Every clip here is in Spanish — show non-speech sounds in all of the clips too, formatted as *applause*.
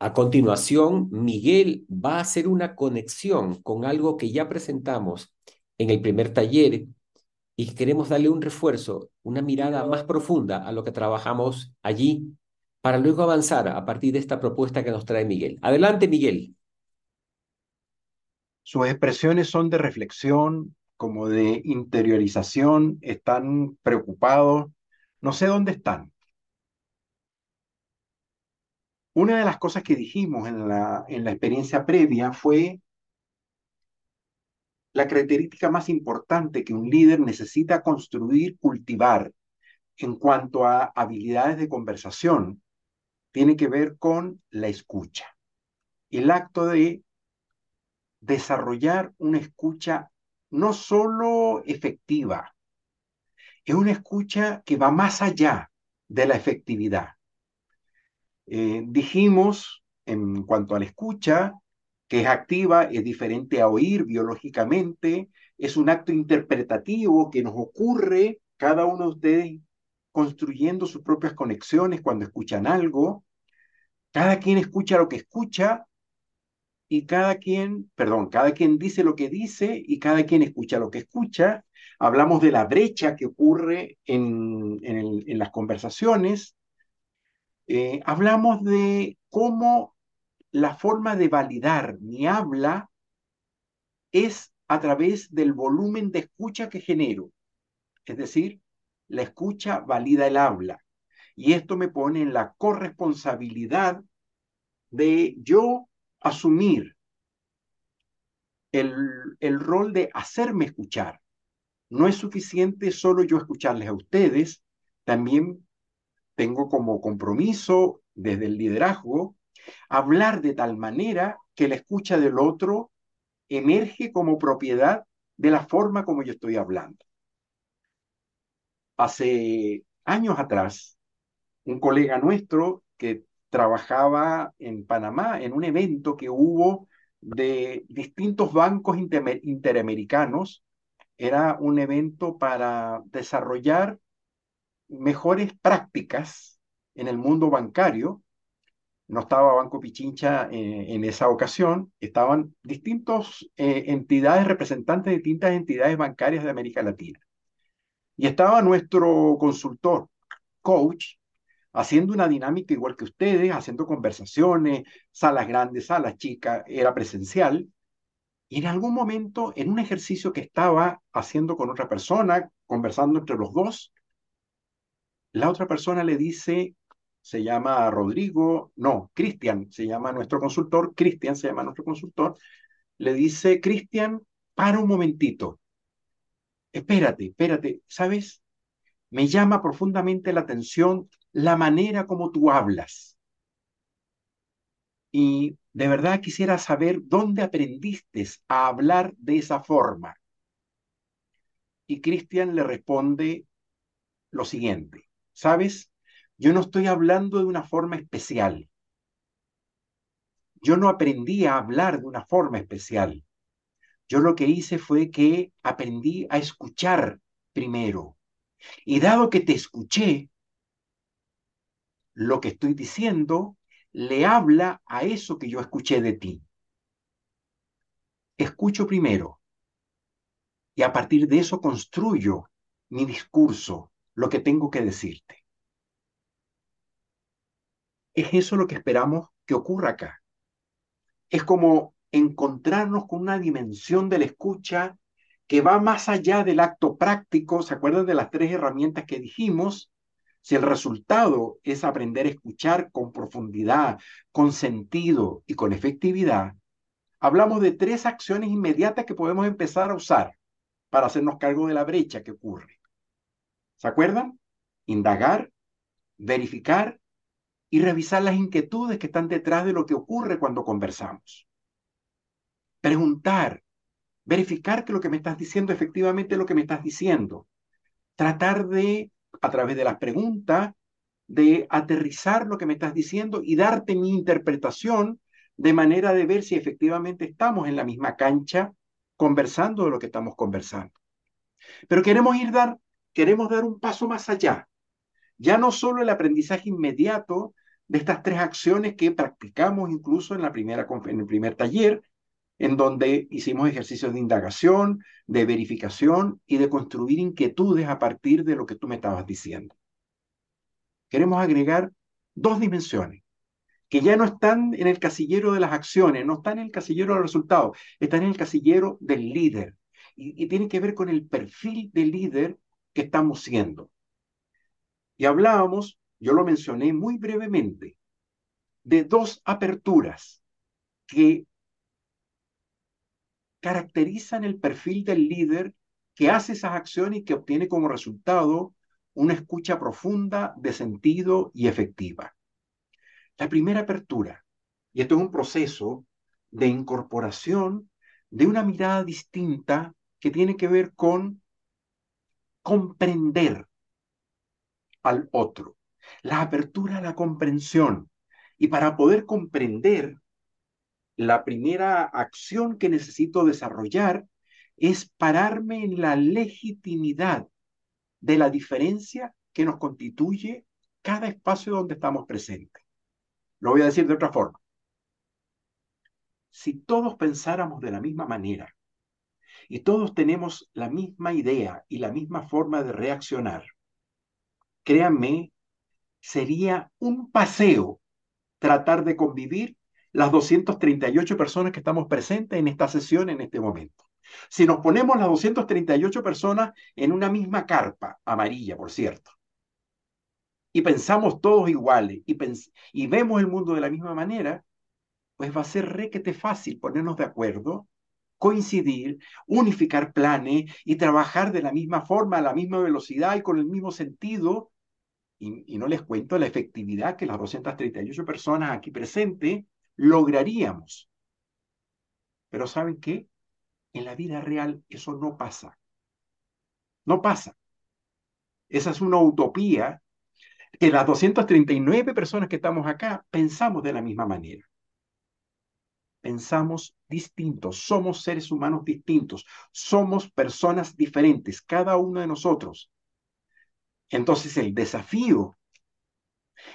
A continuación, Miguel va a hacer una conexión con algo que ya presentamos en el primer taller y queremos darle un refuerzo, una mirada más profunda a lo que trabajamos allí para luego avanzar a partir de esta propuesta que nos trae Miguel. Adelante, Miguel. Sus expresiones son de reflexión, como de interiorización, están preocupados, no sé dónde están. Una de las cosas que dijimos en la, en la experiencia previa fue la característica más importante que un líder necesita construir, cultivar en cuanto a habilidades de conversación, tiene que ver con la escucha. El acto de desarrollar una escucha no solo efectiva, es una escucha que va más allá de la efectividad. Eh, dijimos en cuanto a la escucha, que es activa, es diferente a oír biológicamente, es un acto interpretativo que nos ocurre cada uno de ustedes construyendo sus propias conexiones cuando escuchan algo. Cada quien escucha lo que escucha y cada quien, perdón, cada quien dice lo que dice y cada quien escucha lo que escucha. Hablamos de la brecha que ocurre en, en las conversaciones eh, hablamos de cómo la forma de validar mi habla es a través del volumen de escucha que genero. Es decir, la escucha valida el habla. Y esto me pone en la corresponsabilidad de yo asumir el, el rol de hacerme escuchar. No es suficiente solo yo escucharles a ustedes, también tengo como compromiso desde el liderazgo hablar de tal manera que la escucha del otro emerge como propiedad de la forma como yo estoy hablando. Hace años atrás, un colega nuestro que trabajaba en Panamá en un evento que hubo de distintos bancos interamericanos, era un evento para desarrollar mejores prácticas en el mundo bancario. No estaba Banco Pichincha eh, en esa ocasión, estaban distintas eh, entidades, representantes de distintas entidades bancarias de América Latina. Y estaba nuestro consultor, coach, haciendo una dinámica igual que ustedes, haciendo conversaciones, salas grandes, salas chicas, era presencial. Y en algún momento, en un ejercicio que estaba haciendo con otra persona, conversando entre los dos, la otra persona le dice, se llama Rodrigo, no, Cristian, se llama nuestro consultor, Cristian se llama nuestro consultor, le dice, Cristian, para un momentito, espérate, espérate, ¿sabes? Me llama profundamente la atención la manera como tú hablas. Y de verdad quisiera saber dónde aprendiste a hablar de esa forma. Y Cristian le responde lo siguiente. ¿Sabes? Yo no estoy hablando de una forma especial. Yo no aprendí a hablar de una forma especial. Yo lo que hice fue que aprendí a escuchar primero. Y dado que te escuché, lo que estoy diciendo le habla a eso que yo escuché de ti. Escucho primero y a partir de eso construyo mi discurso, lo que tengo que decirte. Es eso lo que esperamos que ocurra acá. Es como encontrarnos con una dimensión de la escucha que va más allá del acto práctico. ¿Se acuerdan de las tres herramientas que dijimos? Si el resultado es aprender a escuchar con profundidad, con sentido y con efectividad, hablamos de tres acciones inmediatas que podemos empezar a usar para hacernos cargo de la brecha que ocurre. ¿Se acuerdan? Indagar, verificar y revisar las inquietudes que están detrás de lo que ocurre cuando conversamos. Preguntar, verificar que lo que me estás diciendo efectivamente es lo que me estás diciendo. Tratar de, a través de las preguntas, de aterrizar lo que me estás diciendo y darte mi interpretación de manera de ver si efectivamente estamos en la misma cancha conversando de lo que estamos conversando. Pero queremos ir dar queremos dar un paso más allá. Ya no solo el aprendizaje inmediato de estas tres acciones que practicamos incluso en, la primera, en el primer taller, en donde hicimos ejercicios de indagación, de verificación y de construir inquietudes a partir de lo que tú me estabas diciendo. Queremos agregar dos dimensiones que ya no están en el casillero de las acciones, no están en el casillero de los resultados, están en el casillero del líder. Y, y tienen que ver con el perfil del líder que estamos siendo. Y hablábamos, yo lo mencioné muy brevemente, de dos aperturas que caracterizan el perfil del líder que hace esas acciones y que obtiene como resultado una escucha profunda, de sentido y efectiva. La primera apertura, y esto es un proceso de incorporación de una mirada distinta que tiene que ver con comprender al otro, la apertura a la comprensión. Y para poder comprender, la primera acción que necesito desarrollar es pararme en la legitimidad de la diferencia que nos constituye cada espacio donde estamos presentes. Lo voy a decir de otra forma. Si todos pensáramos de la misma manera y todos tenemos la misma idea y la misma forma de reaccionar, créanme, sería un paseo tratar de convivir las 238 personas que estamos presentes en esta sesión en este momento. Si nos ponemos las 238 personas en una misma carpa, amarilla, por cierto, y pensamos todos iguales y, y vemos el mundo de la misma manera, pues va a ser requete fácil ponernos de acuerdo, coincidir, unificar planes y trabajar de la misma forma, a la misma velocidad y con el mismo sentido. Y, no les cuento la efectividad que las 238 personas aquí presentes lograríamos. Pero ¿saben qué? En la vida real eso no pasa. No pasa. Esa es una utopía que las 239 personas que estamos acá pensamos de la misma manera. Pensamos distintos, somos seres humanos distintos, somos personas diferentes, cada uno de nosotros. Entonces el desafío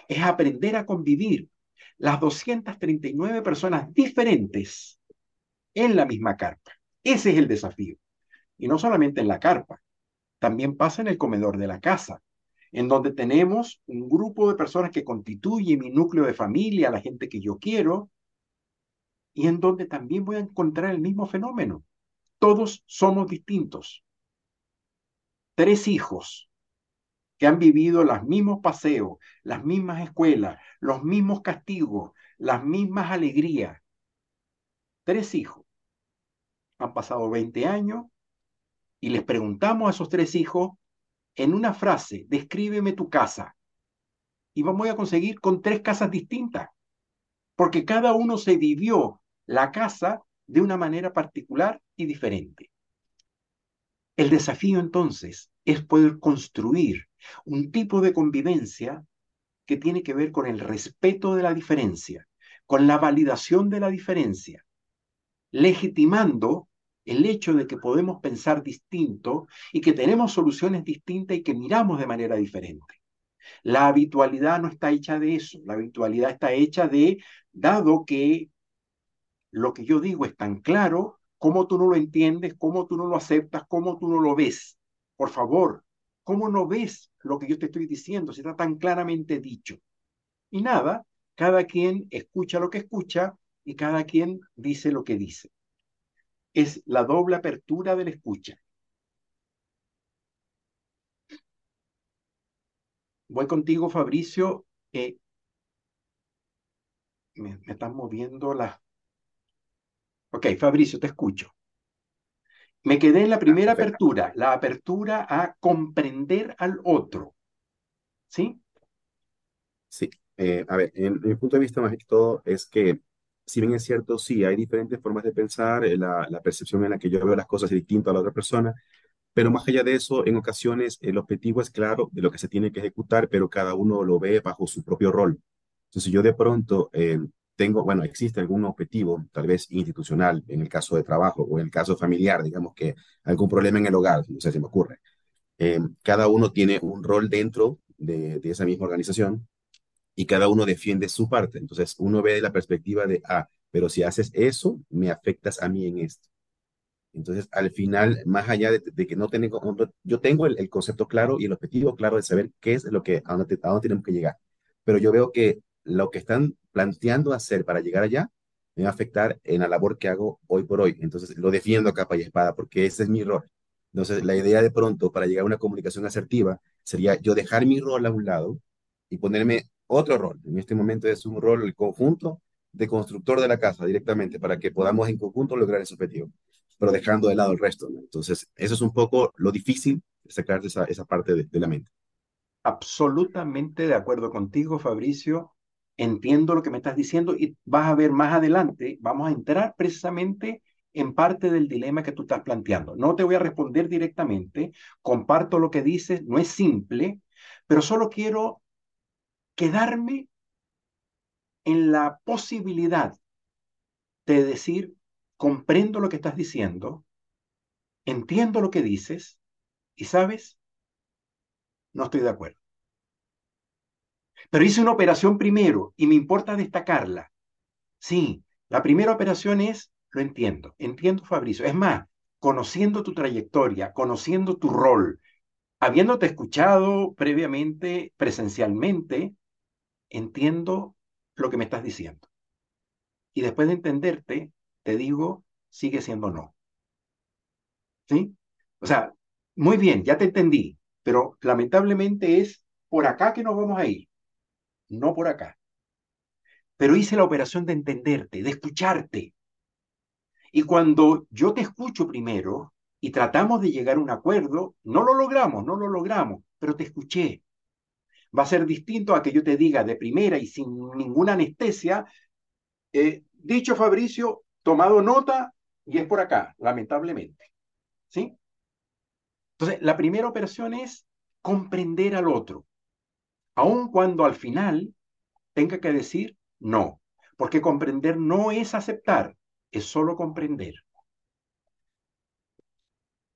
es aprender a convivir las 239 personas diferentes en la misma carpa. Ese es el desafío. Y no solamente en la carpa, también pasa en el comedor de la casa, en donde tenemos un grupo de personas que constituye mi núcleo de familia, la gente que yo quiero, y en donde también voy a encontrar el mismo fenómeno. Todos somos distintos. Tres hijos que han vivido los mismos paseos, las mismas escuelas, los mismos castigos, las mismas alegrías. Tres hijos. Han pasado 20 años y les preguntamos a esos tres hijos en una frase, descríbeme tu casa. Y vamos a conseguir con tres casas distintas, porque cada uno se vivió la casa de una manera particular y diferente. El desafío entonces es poder construir un tipo de convivencia que tiene que ver con el respeto de la diferencia, con la validación de la diferencia, legitimando el hecho de que podemos pensar distinto y que tenemos soluciones distintas y que miramos de manera diferente. La habitualidad no está hecha de eso, la habitualidad está hecha de, dado que lo que yo digo es tan claro, cómo tú no lo entiendes, cómo tú no lo aceptas, cómo tú no lo ves. Por favor, ¿cómo no ves lo que yo te estoy diciendo si está tan claramente dicho? Y nada, cada quien escucha lo que escucha y cada quien dice lo que dice es la doble apertura de la escucha. Voy contigo, Fabricio. me, están moviendo las... Ok, Fabricio, te escucho. Me quedé en la primera apertura, la apertura a comprender al otro. ¿Sí? Sí. Eh, a ver, en, mi punto de vista más que todo es que si bien es cierto, sí, hay diferentes formas de pensar, eh, la, la, percepción en la que yo veo las cosas es distinta a la otra persona, pero más allá de eso, en ocasiones el objetivo es claro de lo que se tiene que ejecutar, pero cada uno lo ve bajo su propio rol. Entonces, yo de pronto eh, tengo, bueno, existe algún objetivo, tal vez institucional, en el caso de trabajo o en el caso familiar, digamos que algún problema en el hogar, no sé si me ocurre. Eh, cada uno tiene un rol dentro de, de esa misma organización y cada uno defiende su parte. Entonces uno ve de la perspectiva de, ah, pero si haces eso, me afectas a mí en esto. Entonces, al final, más allá de, que no tengo, yo tengo el, concepto claro y el objetivo claro de saber qué es lo que, a dónde, a dónde tenemos que llegar. Pero yo veo que lo que están planteando hacer para llegar allá me va a afectar en la labor que hago hoy por hoy. Entonces, lo defiendo a capa y espada porque ese es mi rol. Entonces, la idea de pronto para llegar a una comunicación asertiva sería yo dejar mi rol a un lado y ponerme otro rol. En este momento es un rol el conjunto de constructor de la casa directamente para que podamos en conjunto lograr ese objetivo, pero dejando de lado el resto. Entonces, eso es un poco lo difícil de sacar esa, esa parte de, de la mente. Absolutamente de acuerdo contigo, Fabricio. Entiendo lo que me estás diciendo y vas a ver más adelante, vamos a entrar precisamente en parte del dilema que tú estás planteando. No te voy a responder directamente, comparto lo que dices, no es simple, pero solo quiero quedarme en la posibilidad de decir, comprendo lo que estás diciendo, entiendo lo que dices y sabes, no estoy de acuerdo. Pero hice una operación primero y me importa destacarla. Sí, la primera operación es, lo entiendo, entiendo Fabricio. Es más, conociendo tu trayectoria, conociendo tu rol, habiéndote escuchado previamente, presencialmente, entiendo lo que me estás diciendo. Y después de entenderte, te digo, sigue siendo no. ¿Sí? O sea, muy bien, ya te entendí, pero lamentablemente es por acá que nos vamos a ir, no por acá. Pero hice la operación de entenderte, de escucharte. Y cuando yo te escucho primero y tratamos de llegar a un acuerdo, no lo logramos, no lo logramos, pero te escuché, va a ser distinto a que yo te diga de primera y sin ninguna anestesia, eh, dicho Fabricio, tomado nota y es por acá, lamentablemente. ¿Sí? Entonces, la primera operación es comprender al otro, aun cuando al final tenga que decir no, porque comprender no es aceptar, es solo comprender.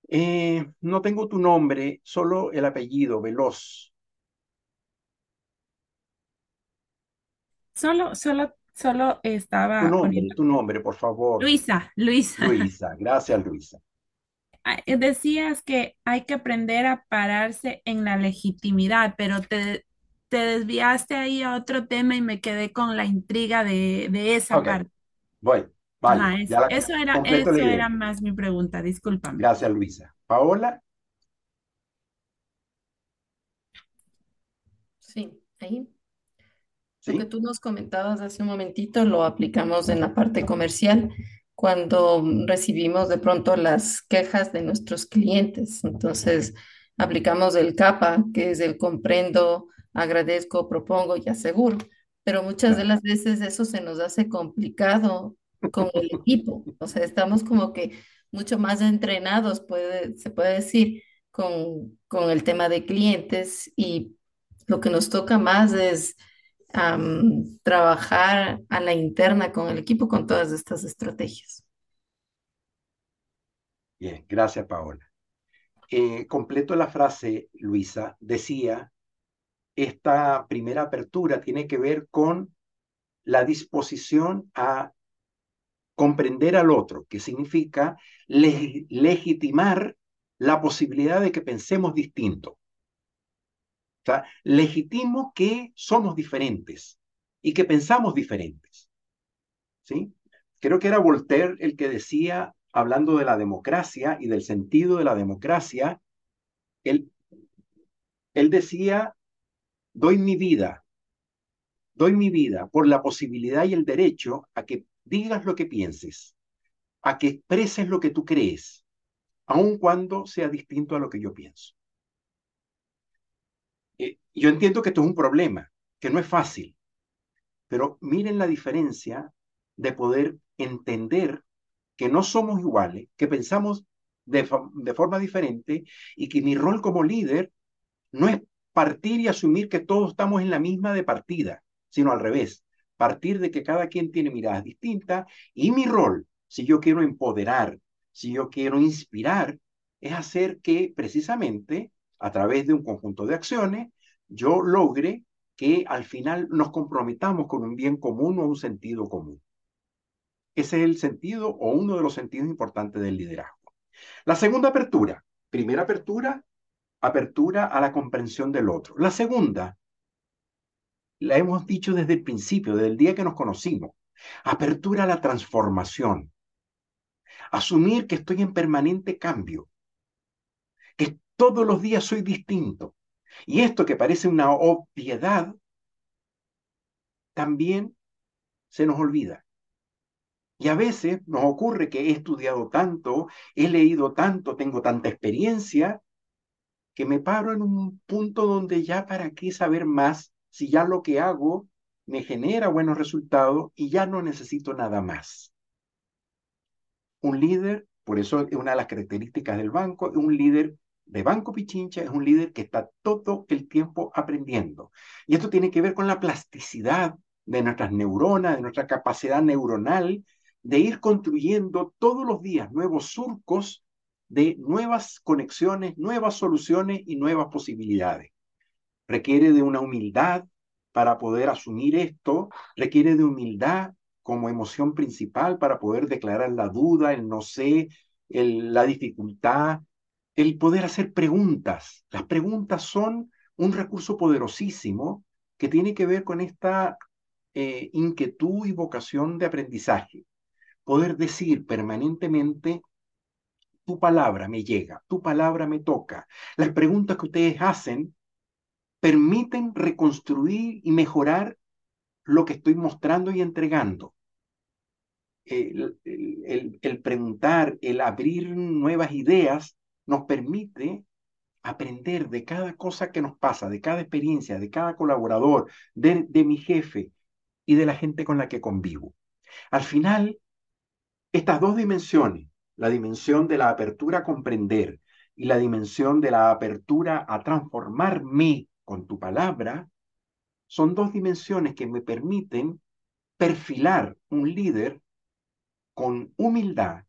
Eh, no tengo tu nombre, solo el apellido, Veloz. Solo, solo, solo estaba. Tu nombre, tu nombre, por favor. Luisa, Luisa. Luisa, gracias, Luisa. Decías que hay que aprender a pararse en la legitimidad, pero te, te desviaste ahí a otro tema y me quedé con la intriga de, de esa parte. Voy, vale. eso, era, eso era más mi pregunta, discúlpame. Gracias, Luisa. Paola. Sí, ahí. Lo que tú nos comentabas hace un momentito lo aplicamos en la parte comercial cuando recibimos de pronto las quejas de nuestros clientes. Entonces, aplicamos el CAPA, que es el comprendo, agradezco, propongo y aseguro. Pero muchas de las veces eso se nos hace complicado con el *laughs* equipo. O sea, estamos como que mucho más entrenados, puede, se puede decir, con, con el tema de clientes y lo que nos toca más es trabajar a la interna con el equipo con todas estas estrategias. Bien, gracias Paola. Eh, completo la frase, Luisa, decía, esta primera apertura tiene que ver con la disposición a comprender al otro, que significa legitimar la posibilidad de que pensemos distinto sea, legitimo que somos diferentes y que pensamos diferentes. ¿Sí? Creo que era Voltaire el que decía, hablando de la democracia y del sentido de la democracia, él, él decía, doy mi vida, doy mi vida por la posibilidad y el derecho a que digas lo que pienses, a que expreses lo que tú crees, aun cuando sea distinto a lo que yo pienso. Eh, yo entiendo que esto es un problema, que no es fácil, pero miren la diferencia de poder entender que no somos iguales, que pensamos de, de forma diferente y que mi rol como líder no es partir y asumir que todos estamos en la misma de partida, sino al revés, partir de que cada quien tiene miradas distintas y mi rol, si yo quiero empoderar, si yo quiero inspirar, es hacer que precisamente a través de un conjunto de acciones, yo logre que al final nos comprometamos con un bien común o un sentido común. Ese es el sentido o uno de los sentidos importantes del liderazgo. La segunda apertura. Primera apertura, apertura a la comprensión del otro. La segunda, la hemos dicho desde el principio, desde el día que nos conocimos. Apertura a la transformación. Asumir que estoy en permanente cambio. Que todos los días soy distinto. Y esto que parece una obviedad, también se nos olvida. Y a veces nos ocurre que he estudiado tanto, he leído tanto, tengo tanta experiencia, que me paro en un punto donde ya para qué saber más si ya lo que hago me genera buenos resultados y ya no necesito nada más. Un líder, por eso es una de las características del banco, un líder de Banco Pichincha es un líder que está todo el tiempo aprendiendo. Y esto tiene que ver con la plasticidad de nuestras neuronas, de nuestra capacidad neuronal, de ir construyendo todos los días nuevos surcos de nuevas conexiones, nuevas soluciones y nuevas posibilidades. Requiere de una humildad para poder asumir esto, requiere de humildad como emoción principal para poder declarar la duda, el no sé, la dificultad, el poder hacer preguntas. Las preguntas son un recurso poderosísimo que tiene que ver con esta eh, inquietud y vocación de aprendizaje. Poder decir permanentemente, tu palabra me llega, tu palabra me toca. Las preguntas que ustedes hacen permiten reconstruir y mejorar lo que estoy mostrando y entregando. El, preguntar, el abrir nuevas ideas nos permite aprender de cada cosa que nos pasa, de cada experiencia, de cada colaborador, de mi jefe y de la gente con la que convivo. Al final, estas dos dimensiones, la dimensión de la apertura a comprender y la dimensión de la apertura a transformarme con tu palabra, son dos dimensiones que me permiten perfilar un líder con humildad,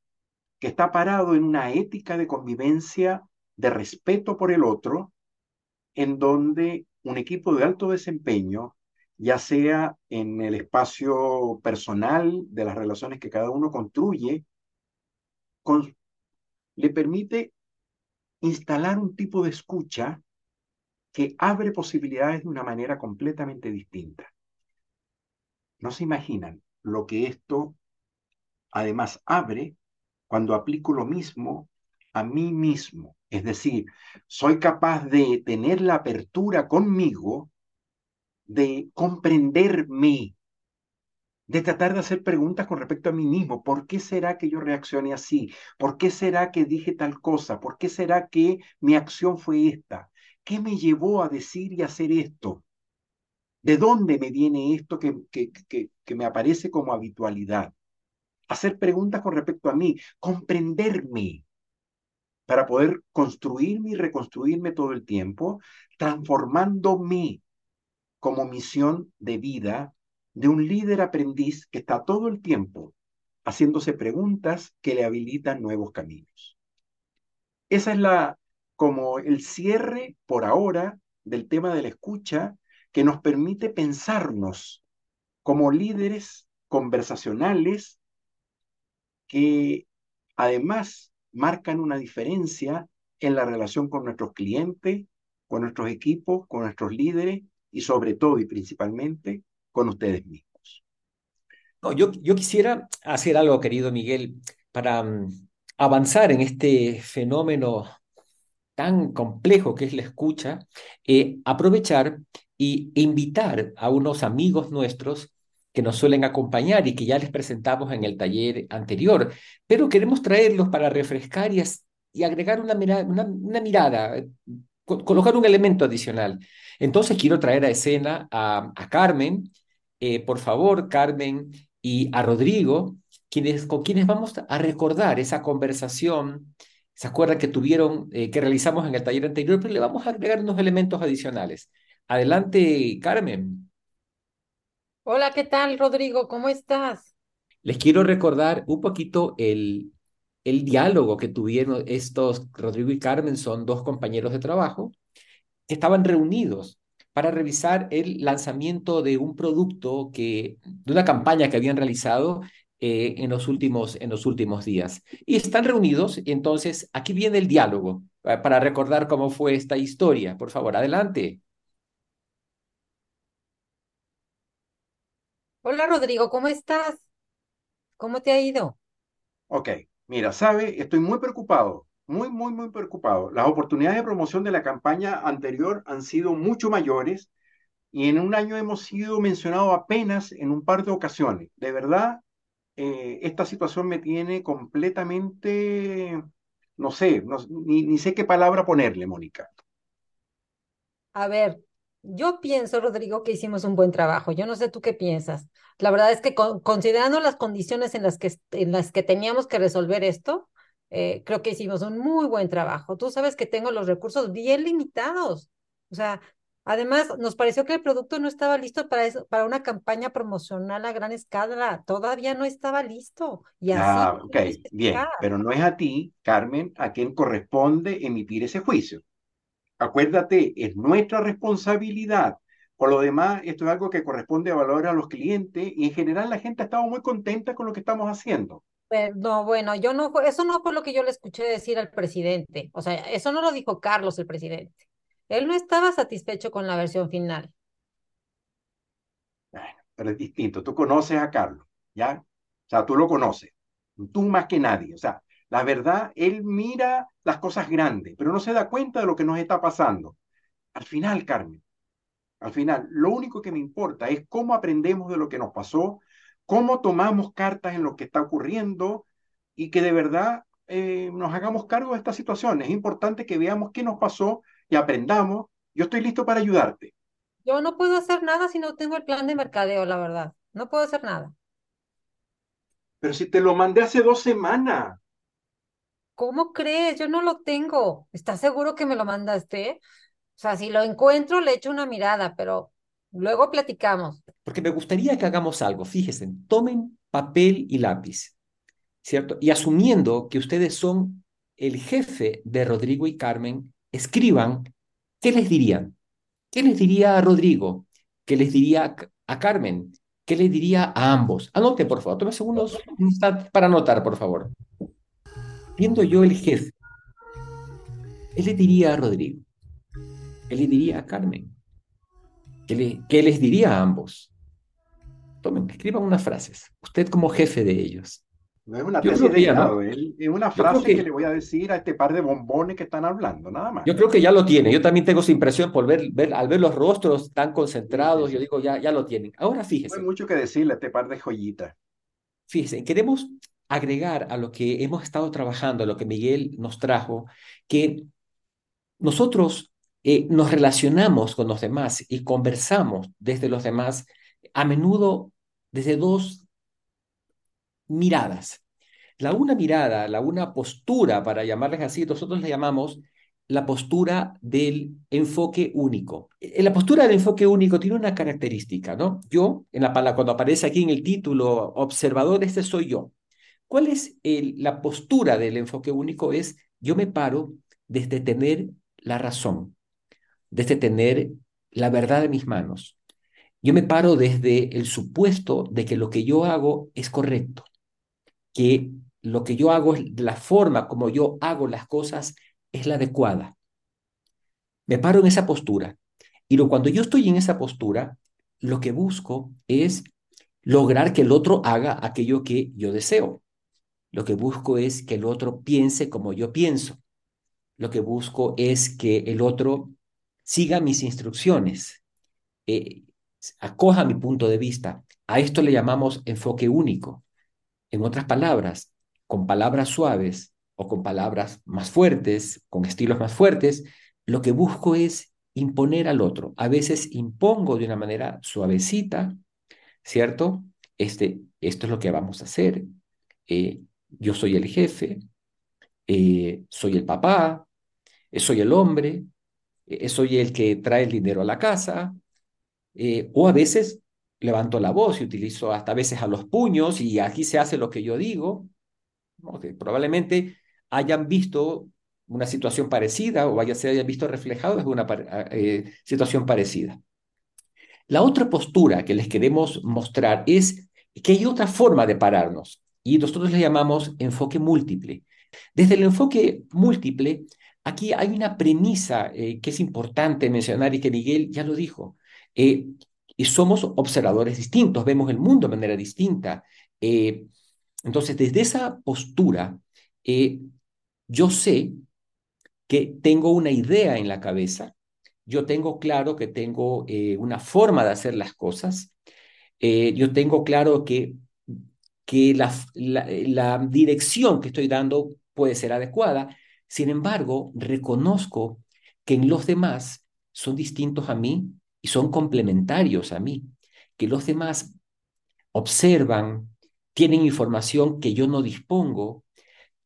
que está parado en una ética de convivencia, de respeto por el otro, en donde un equipo de alto desempeño, ya sea en el espacio personal de las relaciones que cada uno construye, le permite instalar un tipo de escucha que abre posibilidades de una manera completamente distinta. No se imaginan lo que esto además abre cuando aplico lo mismo a mí mismo. Es decir, soy capaz de tener la apertura conmigo, de comprenderme, de tratar de hacer preguntas con respecto a mí mismo. ¿Por qué será que yo reaccioné así? ¿Por qué será que dije tal cosa? ¿Por qué será que mi acción fue esta? ¿Qué me llevó a decir y hacer esto? ¿De dónde me viene esto que, que, que, me aparece como habitualidad? Hacer preguntas con respecto a mí, comprenderme para poder construirme y reconstruirme todo el tiempo, transformándome como misión de vida de un líder aprendiz que está todo el tiempo haciéndose preguntas que le habilitan nuevos caminos. Esa es la como el cierre por ahora del tema de la escucha que nos permite pensarnos como líderes conversacionales que además marcan una diferencia en la relación con nuestros clientes, con nuestros equipos, con nuestros líderes y sobre todo y principalmente con ustedes mismos. No, yo, yo quisiera hacer algo, querido Miguel, para mm, avanzar en este fenómeno tan complejo que es la escucha, eh, aprovechar y invitar a unos amigos nuestros que nos suelen acompañar y que ya les presentamos en el taller anterior, pero queremos traerlos para refrescar y, agregar una, mirada, eh, colocar un elemento adicional. Entonces quiero traer a escena a Carmen, eh, por favor, Carmen, y a Rodrigo, quienes, con quienes vamos a recordar esa conversación. ¿Se acuerdan que tuvieron, eh, que realizamos en el taller anterior? Pero le vamos a agregar unos elementos adicionales. Adelante, Carmen. Hola, ¿qué tal, Rodrigo? ¿Cómo estás? Les quiero recordar un poquito el, el diálogo que tuvieron estos, Rodrigo y Carmen son dos compañeros de trabajo, que estaban reunidos para revisar el lanzamiento de un producto que, de una campaña que habían realizado eh, en, los últimos, en los últimos días. Y están reunidos, entonces aquí viene el diálogo para recordar cómo fue esta historia. Por favor, adelante. Hola Rodrigo, ¿cómo estás? ¿Cómo te ha ido? Ok, mira, sabe, estoy muy preocupado, muy, muy, muy preocupado. Las oportunidades de promoción de la campaña anterior han sido mucho mayores y en un año hemos sido mencionados apenas en un par de ocasiones. De verdad, eh, esta situación me tiene completamente, no sé, ni, ni sé qué palabra ponerle, Mónica. A ver, yo pienso, Rodrigo, que hicimos un buen trabajo. Yo no sé tú qué piensas. La verdad es que considerando las condiciones en las que, en las que teníamos que resolver esto, eh, creo que hicimos un muy buen trabajo. Tú sabes que tengo los recursos bien limitados. O sea, Además, nos pareció que el producto no estaba listo para eso, para una campaña promocional a gran escala. Todavía no estaba listo. Y así ah, ok, bien, pero no es a ti, Carmen, a quien corresponde emitir ese juicio. Acuérdate, es nuestra responsabilidad. Por lo demás, esto es algo que corresponde a valorar a los clientes y en general la gente ha estado muy contenta con lo que estamos haciendo. No, bueno, yo no, eso no fue lo que yo le escuché decir al presidente. O sea, eso no lo dijo Carlos, el presidente. Él no estaba satisfecho con la versión final. Bueno, pero es distinto. Tú conoces a Carlos, ¿ya? O sea, tú lo conoces. Tú más que nadie. O sea, la verdad, él mira las cosas grandes, pero no se da cuenta de lo que nos está pasando. Al final, Carmen, al final, lo único que me importa es cómo aprendemos de lo que nos pasó, cómo tomamos cartas en lo que está ocurriendo y que de verdad eh, nos hagamos cargo de esta situación. Es importante que veamos qué nos pasó y aprendamos. Yo estoy listo para ayudarte. Yo no puedo hacer nada si no tengo el plan de mercadeo, la verdad. No puedo hacer nada. Pero si te lo mandé hace dos semanas. ¿Cómo crees? Yo no lo tengo. ¿Estás seguro que me lo mandaste? O sea, si lo encuentro, le echo una mirada, pero luego platicamos. Porque me gustaría que hagamos algo. Fíjense, tomen papel y lápiz, ¿cierto? Y asumiendo que ustedes son el jefe de Rodrigo y Carmen, escriban, ¿qué les dirían? ¿Qué les diría a Rodrigo? ¿Qué les diría a Carmen? ¿Qué les diría a ambos? Anote, por favor, tome segundos para anotar, por favor. Viendo yo el jefe, ¿qué le diría a Rodrigo? ¿Qué le diría a Carmen? ¿Qué, le, qué les diría a ambos? Tomen, escriban unas frases. Usted como jefe de ellos. No es una tesis de ¿no? es una frase que, le voy a decir a este par de bombones que están hablando, nada más. Yo creo que ya lo tiene. Yo también tengo esa impresión por ver, ver al ver los rostros tan concentrados, yo digo, ya, ya lo tienen. Ahora fíjese. No hay mucho que decirle a este par de joyitas. Fíjese, queremos agregar a lo que hemos estado trabajando, a lo que Miguel nos trajo, que nosotros eh, nos relacionamos con los demás y conversamos desde los demás a menudo desde dos miradas. La una mirada, la una postura, para llamarles así, nosotros le llamamos la postura del enfoque único. Eh, la postura del enfoque único tiene una característica, ¿no? Yo, en la, cuando aparece aquí en el título, observador, este soy yo. ¿Cuál es la postura del enfoque único? Es yo me paro desde tener la razón, desde tener la verdad en mis manos. Yo me paro desde el supuesto de que lo que yo hago es correcto que lo que yo hago, la forma como yo hago las cosas es la adecuada. Me paro en esa postura. Y lo, cuando yo estoy en esa postura, lo que busco es lograr que el otro haga aquello que yo deseo. Lo que busco es que el otro piense como yo pienso. Lo que busco es que el otro siga mis instrucciones, eh, acoja mi punto de vista. A esto le llamamos enfoque único. En otras palabras, con palabras suaves o con palabras más fuertes, con estilos más fuertes, lo que busco es imponer al otro. A veces impongo de una manera suavecita, ¿cierto? Este, esto es lo que vamos a hacer. Eh, yo soy el jefe, eh, soy el papá, eh, soy el hombre, soy el que trae el dinero a la casa, o a veces levanto la voz y utilizo hasta veces a los puños y aquí se hace lo que yo digo. Probablemente hayan visto una situación parecida o vaya, se hayan visto reflejado en una eh, situación parecida. La otra postura que les queremos mostrar es que hay otra forma de pararnos y nosotros le llamamos enfoque múltiple. Desde el enfoque múltiple, aquí hay una premisa eh, que es importante mencionar y que Miguel ya lo dijo. Eh, y somos observadores distintos, vemos el mundo de manera distinta. Eh, entonces, desde esa postura, yo sé que tengo una idea en la cabeza, yo tengo claro que tengo una forma de hacer las cosas, yo tengo claro que, que la, la dirección que estoy dando puede ser adecuada. Sin embargo, reconozco que en los demás son distintos a mí y son complementarios a mí, que los demás observan, tienen información que yo no dispongo,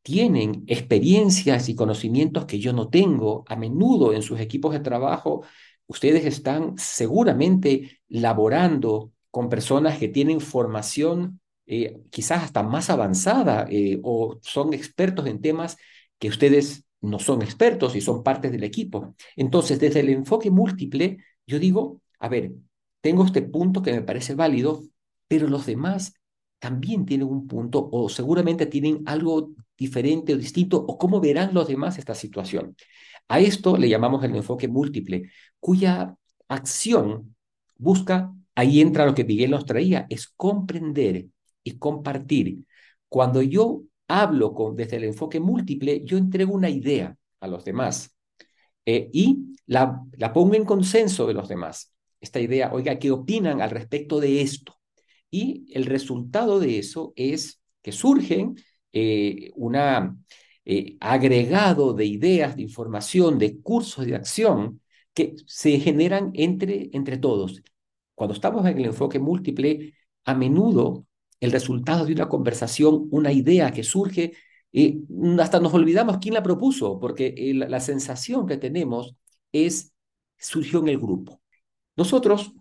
tienen experiencias y conocimientos que yo no tengo. A menudo en sus equipos de trabajo, ustedes están seguramente laborando con personas que tienen formación eh, quizás hasta más avanzada eh, o son expertos en temas que ustedes no son expertos y son parte del equipo. Entonces, desde el enfoque múltiple, yo digo, a ver, tengo este punto que me parece válido, pero los demás también tienen un punto o seguramente tienen algo diferente o distinto o cómo verán los demás esta situación. A esto le llamamos el enfoque múltiple, cuya acción busca, ahí entra lo que Miguel nos traía, es comprender y compartir. Cuando yo hablo con, desde el enfoque múltiple, yo entrego una idea a los demás eh, y la, la pongo en consenso de los demás. Esta idea, oiga, ¿qué opinan al respecto de esto? Y el resultado de eso es que surgen eh, un eh, agregado de ideas, de información, de cursos de acción que se generan entre, entre todos. Cuando estamos en el enfoque múltiple, a menudo el resultado de una conversación, una idea que surge, y hasta nos olvidamos quién la propuso, porque la sensación que tenemos es, surgió en el grupo. Nosotros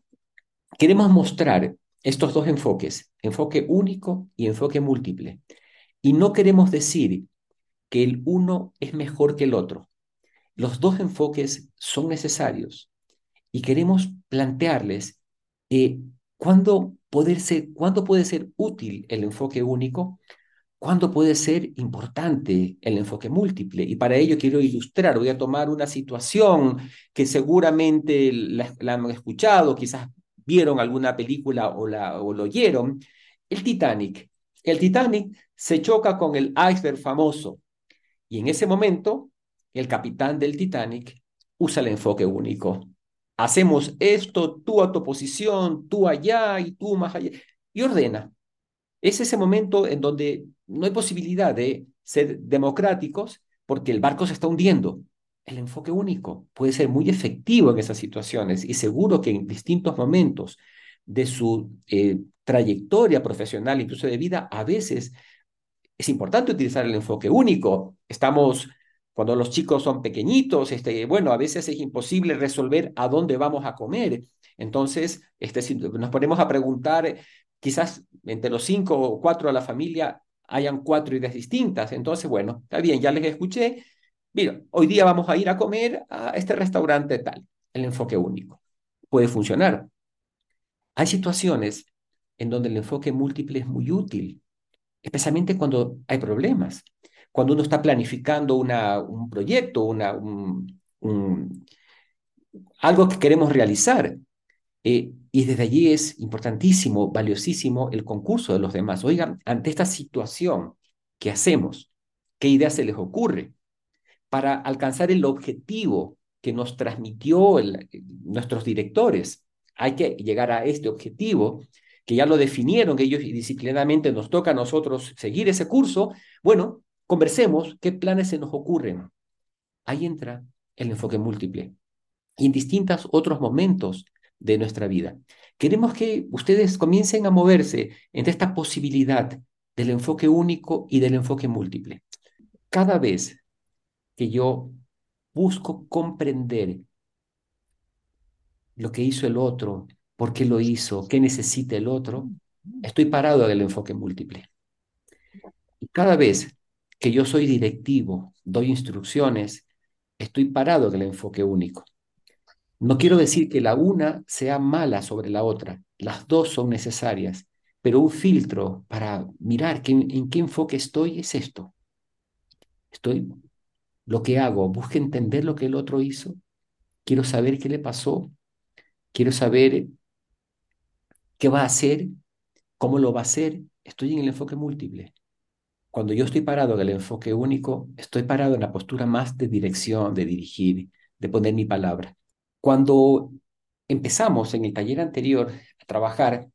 queremos mostrar estos dos enfoques, enfoque único y enfoque múltiple. Y no queremos decir que el uno es mejor que el otro. Los dos enfoques son necesarios y queremos plantearles eh, cuándo puede ser útil el enfoque único, cuándo puede ser importante el enfoque múltiple. Y para ello quiero ilustrar, voy a tomar una situación que seguramente la, han escuchado, quizás vieron alguna película o, la, o lo oyeron, el Titanic. El Titanic se choca con el iceberg famoso y en ese momento el capitán del Titanic usa el enfoque único hacemos esto, tú a tu posición, tú allá y tú más allá, y ordena. Es ese momento en donde no hay posibilidad de ser democráticos porque el barco se está hundiendo. El enfoque único puede ser muy efectivo en esas situaciones y seguro que en distintos momentos de su eh, trayectoria profesional, incluso de vida, a veces es importante utilizar el enfoque único. Estamos cuando los chicos son pequeñitos, este, bueno, a veces es imposible resolver a dónde vamos a comer. Entonces, este, nos ponemos a preguntar, quizás entre los cinco o cuatro de la familia hayan cuatro ideas distintas. Entonces, bueno, está bien, ya les escuché. Mira, hoy día vamos a ir a comer a este restaurante tal. El enfoque único. Puede funcionar. Hay situaciones en donde el enfoque múltiple es muy útil, especialmente cuando hay problemas cuando uno está planificando un proyecto, algo que queremos realizar. Eh, y desde allí es importantísimo, valiosísimo el concurso de los demás. Oigan, ante esta situación, ¿qué hacemos? ¿Qué idea se les ocurre? Para alcanzar el objetivo que nos transmitió nuestros directores. Hay que llegar a este objetivo, que ya lo definieron ellos y disciplinadamente nos toca a nosotros seguir ese curso. Bueno, Conversemos qué planes se nos ocurren. Ahí entra el enfoque múltiple. Y en distintos otros momentos de nuestra vida. Queremos que ustedes comiencen a moverse entre esta posibilidad del enfoque único y del enfoque múltiple. Cada vez que yo busco comprender lo que hizo el otro, por qué lo hizo, qué necesita el otro, estoy parado del enfoque múltiple. Y cada vez que yo soy directivo, doy instrucciones, estoy parado del enfoque único. No quiero decir que la una sea mala sobre la otra, las dos son necesarias, pero un filtro para mirar en qué enfoque estoy es esto. Estoy, lo que hago, busco entender lo que el otro hizo, quiero saber qué le pasó, quiero saber qué va a hacer, cómo lo va a hacer, estoy en el enfoque múltiple. Cuando yo estoy parado en el enfoque único, estoy parado en la postura más de dirección, de dirigir, de poner mi palabra. Cuando empezamos en el taller anterior a trabajar,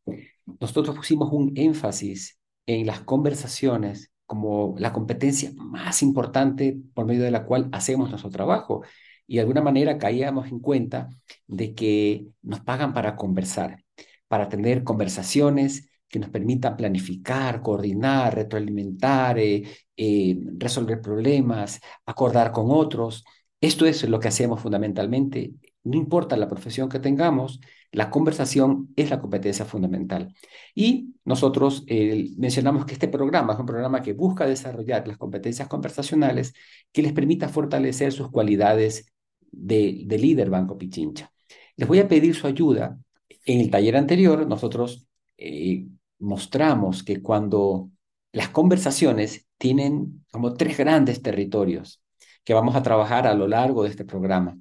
nosotros pusimos un énfasis en las conversaciones como la competencia más importante por medio de la cual hacemos nuestro trabajo. Y de alguna manera caíamos en cuenta de que nos pagan para conversar, para tener conversaciones que nos permitan planificar, coordinar, retroalimentar, eh, eh, resolver problemas, acordar con otros. Esto es lo que hacemos fundamentalmente no importa la profesión que tengamos, la conversación es la competencia fundamental. Y nosotros eh, mencionamos que este programa es un programa que busca desarrollar las competencias conversacionales que les permita fortalecer sus cualidades de, líder Banco Pichincha. Les voy a pedir su ayuda. En el taller anterior, nosotros eh, mostramos que cuando las conversaciones tienen como tres grandes territorios que vamos a trabajar a lo largo de este programa.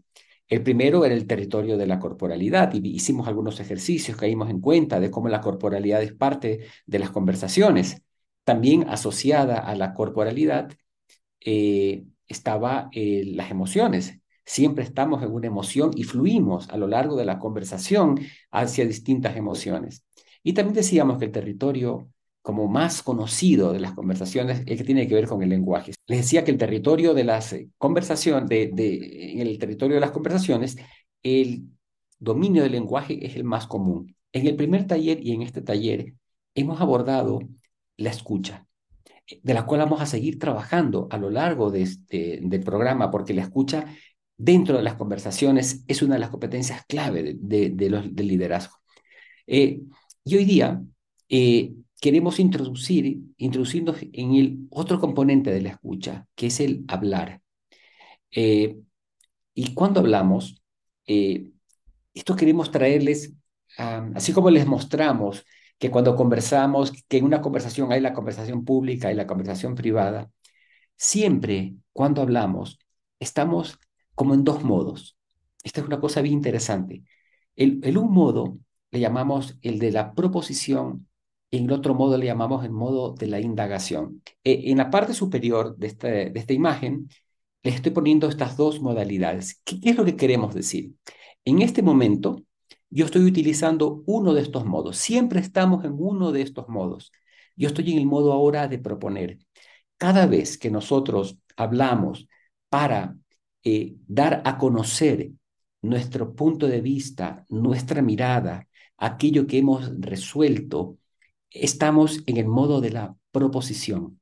El primero era el territorio de la corporalidad y hicimos algunos ejercicios, caímos en cuenta de cómo la corporalidad es parte de las conversaciones. También asociada a la corporalidad eh, estaba eh, las emociones. Siempre estamos en una emoción y fluimos a lo largo de la conversación hacia distintas emociones. Y también decíamos que el territorio como más conocido de las conversaciones, el que tiene que ver con el lenguaje. Les decía que el territorio de las eh, conversaciones, de, de, en el territorio de las conversaciones, el dominio del lenguaje es el más común. En el primer taller y en este taller hemos abordado la escucha, de la cual vamos a seguir trabajando a lo largo de este, del programa, porque la escucha dentro de las conversaciones es una de las competencias clave de, de los, del liderazgo. Eh, y hoy día eh, queremos introducir, introducirnos en el otro componente de la escucha, que es el hablar. Eh, y cuando hablamos, eh, esto queremos traerles, así como les mostramos que cuando conversamos, que en una conversación hay la conversación pública y la conversación privada, siempre cuando hablamos, estamos como en dos modos. Esta es una cosa bien interesante. El, el un modo le llamamos el de la proposición en el otro modo le llamamos el modo de la indagación. Eh, en la parte superior de, este, de esta imagen les estoy poniendo estas dos modalidades. ¿Qué, es lo que queremos decir? En este momento yo estoy utilizando uno de estos modos. Siempre estamos en uno de estos modos. Yo estoy en el modo ahora de proponer. Cada vez que nosotros hablamos para eh, dar a conocer nuestro punto de vista, nuestra mirada, aquello que hemos resuelto, estamos en el modo de la proposición.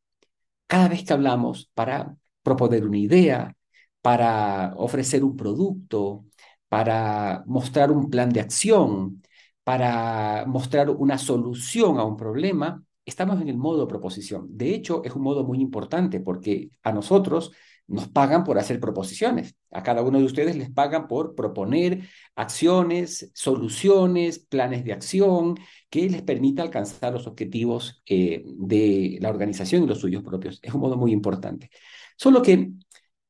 Cada vez que hablamos para proponer una idea, para ofrecer un producto, para mostrar un plan de acción, para mostrar una solución a un problema, estamos en el modo proposición. De hecho, es un modo muy importante porque a nosotros nos pagan por hacer proposiciones. A cada uno de ustedes les pagan por proponer acciones, soluciones, planes de acción que les permita alcanzar los objetivos eh, de la organización y los suyos propios. Es un modo muy importante. Solo que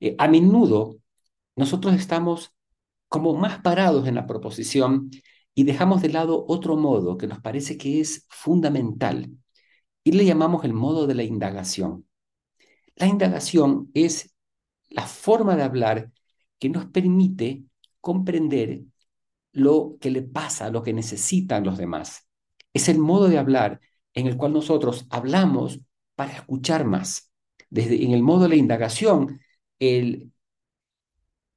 eh, a menudo nosotros estamos como más parados en la proposición y dejamos de lado otro modo que nos parece que es fundamental y le llamamos el modo de la indagación. La indagación es la forma de hablar que nos permite comprender lo que le pasa, lo que necesitan los demás. Es el modo de hablar en el cual nosotros hablamos para escuchar más. Desde en el modo de la indagación, el,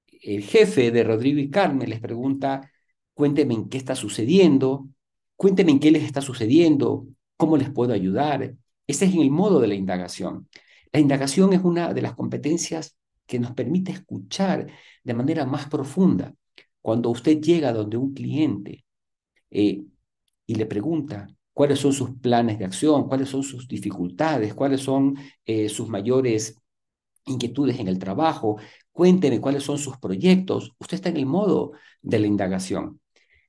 el jefe de Rodrigo y Carmen les pregunta, cuéntenme en qué está sucediendo, cuéntenme en qué les está sucediendo, cómo les puedo ayudar. Ese es en el modo de la indagación. La indagación es una de las competencias que nos permite escuchar de manera más profunda. Cuando usted llega donde un cliente eh, y le pregunta cuáles son sus planes de acción, cuáles son sus dificultades, cuáles son eh, sus mayores inquietudes en el trabajo, Cuénteme cuáles son sus proyectos. Usted está en el modo de la indagación.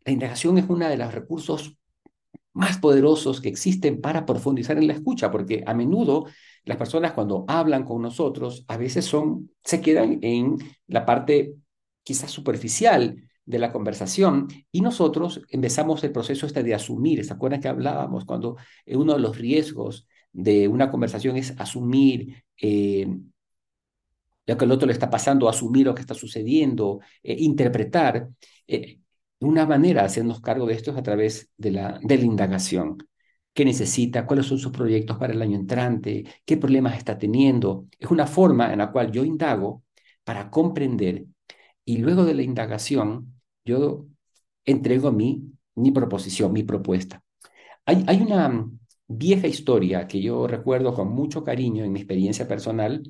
La indagación es uno de los recursos más poderosos que existen para profundizar en la escucha, porque a menudo las personas cuando hablan con nosotros a veces son, se quedan en la parte quizás superficial de la conversación y nosotros empezamos el proceso este de asumir. ¿Se acuerdan que hablábamos cuando uno de los riesgos de una conversación es asumir eh, lo que el otro le está pasando, asumir lo que está sucediendo, eh, interpretar? Eh, una manera de hacernos cargo de esto es a través de la, de la indagación. ¿Qué necesita? ¿Cuáles son sus proyectos para el año entrante? ¿Qué problemas está teniendo? Es una forma en la cual yo indago para comprender y luego de la indagación yo entrego mi, mi proposición, mi propuesta. Hay, hay una vieja historia que yo recuerdo con mucho cariño en mi experiencia personal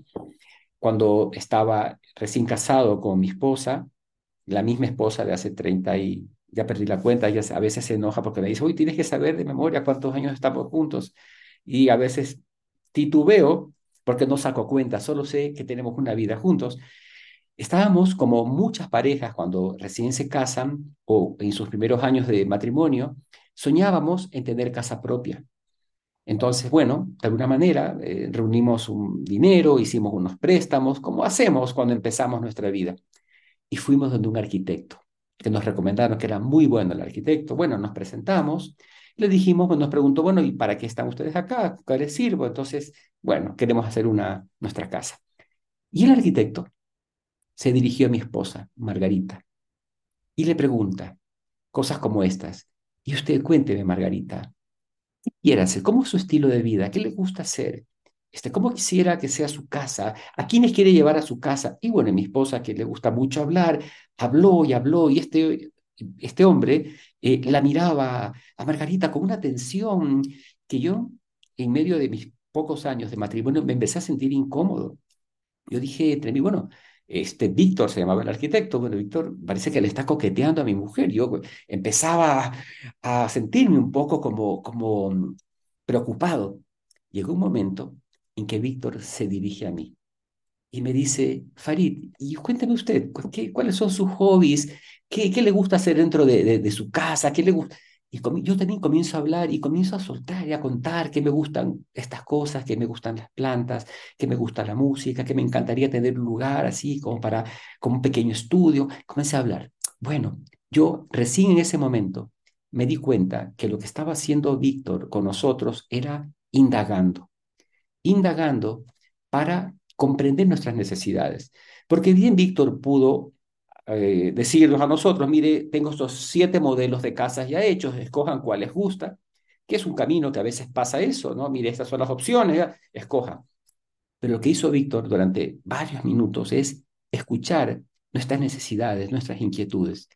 cuando estaba recién casado con mi esposa la misma esposa de hace 30 y ya perdí la cuenta, ella a veces se enoja porque me dice, uy, tienes que saber de memoria cuántos años estamos juntos. Y a veces titubeo porque no saco cuenta, solo sé que tenemos una vida juntos. Estábamos como muchas parejas cuando recién se casan o en sus primeros años de matrimonio, soñábamos en tener casa propia. Entonces, bueno, de alguna manera eh, reunimos un dinero, hicimos unos préstamos, como hacemos cuando empezamos nuestra vida y fuimos donde un arquitecto, que nos recomendaron que era muy bueno el arquitecto. Bueno, nos presentamos, le dijimos, pues nos preguntó, bueno, ¿y para qué están ustedes acá? ¿Qué les sirvo? Entonces, bueno, queremos hacer una, nuestra casa. Y el arquitecto se dirigió a mi esposa, Margarita, y le pregunta cosas como estas. Y usted cuénteme, Margarita, ¿qué quiere hacer? ¿Cómo es su estilo de vida? ¿Qué le gusta hacer? Este, ¿Cómo quisiera que sea su casa? ¿A quiénes quiere llevar a su casa? Y bueno, mi esposa, que le gusta mucho hablar, habló y habló, y este, este hombre eh, la miraba a Margarita con una atención que yo, en medio de mis pocos años de matrimonio, me empecé a sentir incómodo. Yo dije entre mí, bueno, este Víctor se llamaba el arquitecto, bueno, Víctor parece que le está coqueteando a mi mujer. Yo empezaba a sentirme un poco como, como preocupado. Llegó un momento en que Víctor se dirige a mí y me dice, Farid, y cuénteme usted, ¿qué, ¿cuáles son sus hobbies? ¿Qué, qué le gusta hacer dentro de, de, su casa? ¿Qué le gusta? Y yo también comienzo a hablar y comienzo a soltar y a contar que me gustan estas cosas, que me gustan las plantas, que me gusta la música, que me encantaría tener un lugar así como para, como un pequeño estudio. Comencé a hablar. Bueno, yo recién en ese momento me di cuenta que lo que estaba haciendo Víctor con nosotros era indagando indagando para comprender nuestras necesidades. Porque bien Víctor pudo eh, decirnos a nosotros, mire, tengo estos siete modelos de casas ya hechos, escojan cuál les gusta, que es un camino que a veces pasa eso, ¿no? Mire, estas son las opciones, ya, escoja. Pero lo que hizo Víctor durante varios minutos es escuchar nuestras necesidades, nuestras inquietudes.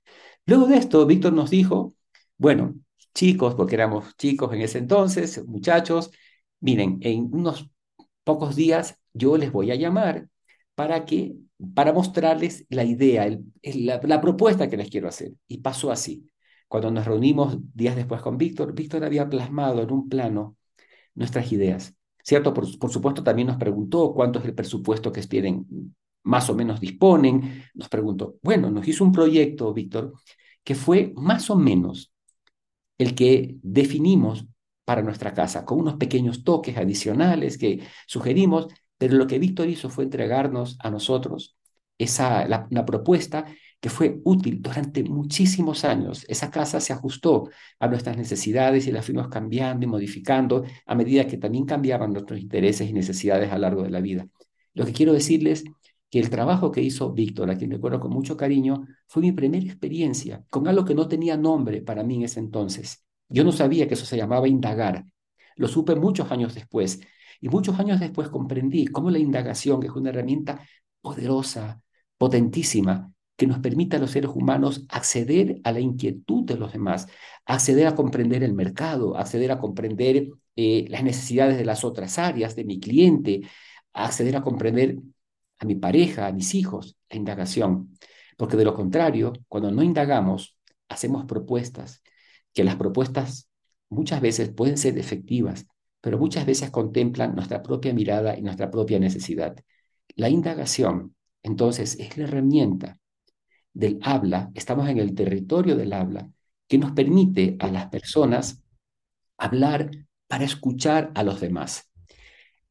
Luego de esto, Víctor nos dijo, bueno, chicos, porque éramos chicos en ese entonces, muchachos, miren, en unos pocos días yo les voy a llamar para que para mostrarles la idea, la, propuesta que les quiero hacer. Y pasó así. Cuando nos reunimos días después con Víctor, Víctor había plasmado en un plano nuestras ideas. ¿Cierto? Por, por, supuesto, también nos preguntó cuánto es el presupuesto que tienen, más o menos disponen. Nos preguntó, bueno, nos hizo un proyecto, Víctor, que fue más o menos el que definimos para nuestra casa, con unos pequeños toques adicionales que sugerimos, pero lo que Víctor hizo fue entregarnos a nosotros esa, la, una propuesta que fue útil durante muchísimos años. Esa casa se ajustó a nuestras necesidades y la fuimos cambiando y modificando a medida que también cambiaban nuestros intereses y necesidades a lo largo de la vida. Lo que quiero decirles que el trabajo que hizo Víctor, a quien recuerdo con mucho cariño, fue mi primera experiencia con algo que no tenía nombre para mí en ese entonces. Yo no sabía que eso se llamaba indagar. Lo supe muchos años después. Y muchos años después comprendí cómo la indagación es una herramienta poderosa, potentísima, que nos permite a los seres humanos acceder a la inquietud de los demás, acceder a comprender el mercado, acceder a comprender eh, las necesidades de las otras áreas, de mi cliente, acceder a comprender a mi pareja, a mis hijos, la indagación. Porque de lo contrario, cuando no indagamos, hacemos propuestas, que las propuestas muchas veces pueden ser efectivas, pero muchas veces contemplan nuestra propia mirada y nuestra propia necesidad. La indagación Entonces, es la herramienta del habla, estamos en el territorio del habla, que nos permite a las personas hablar para escuchar a los demás.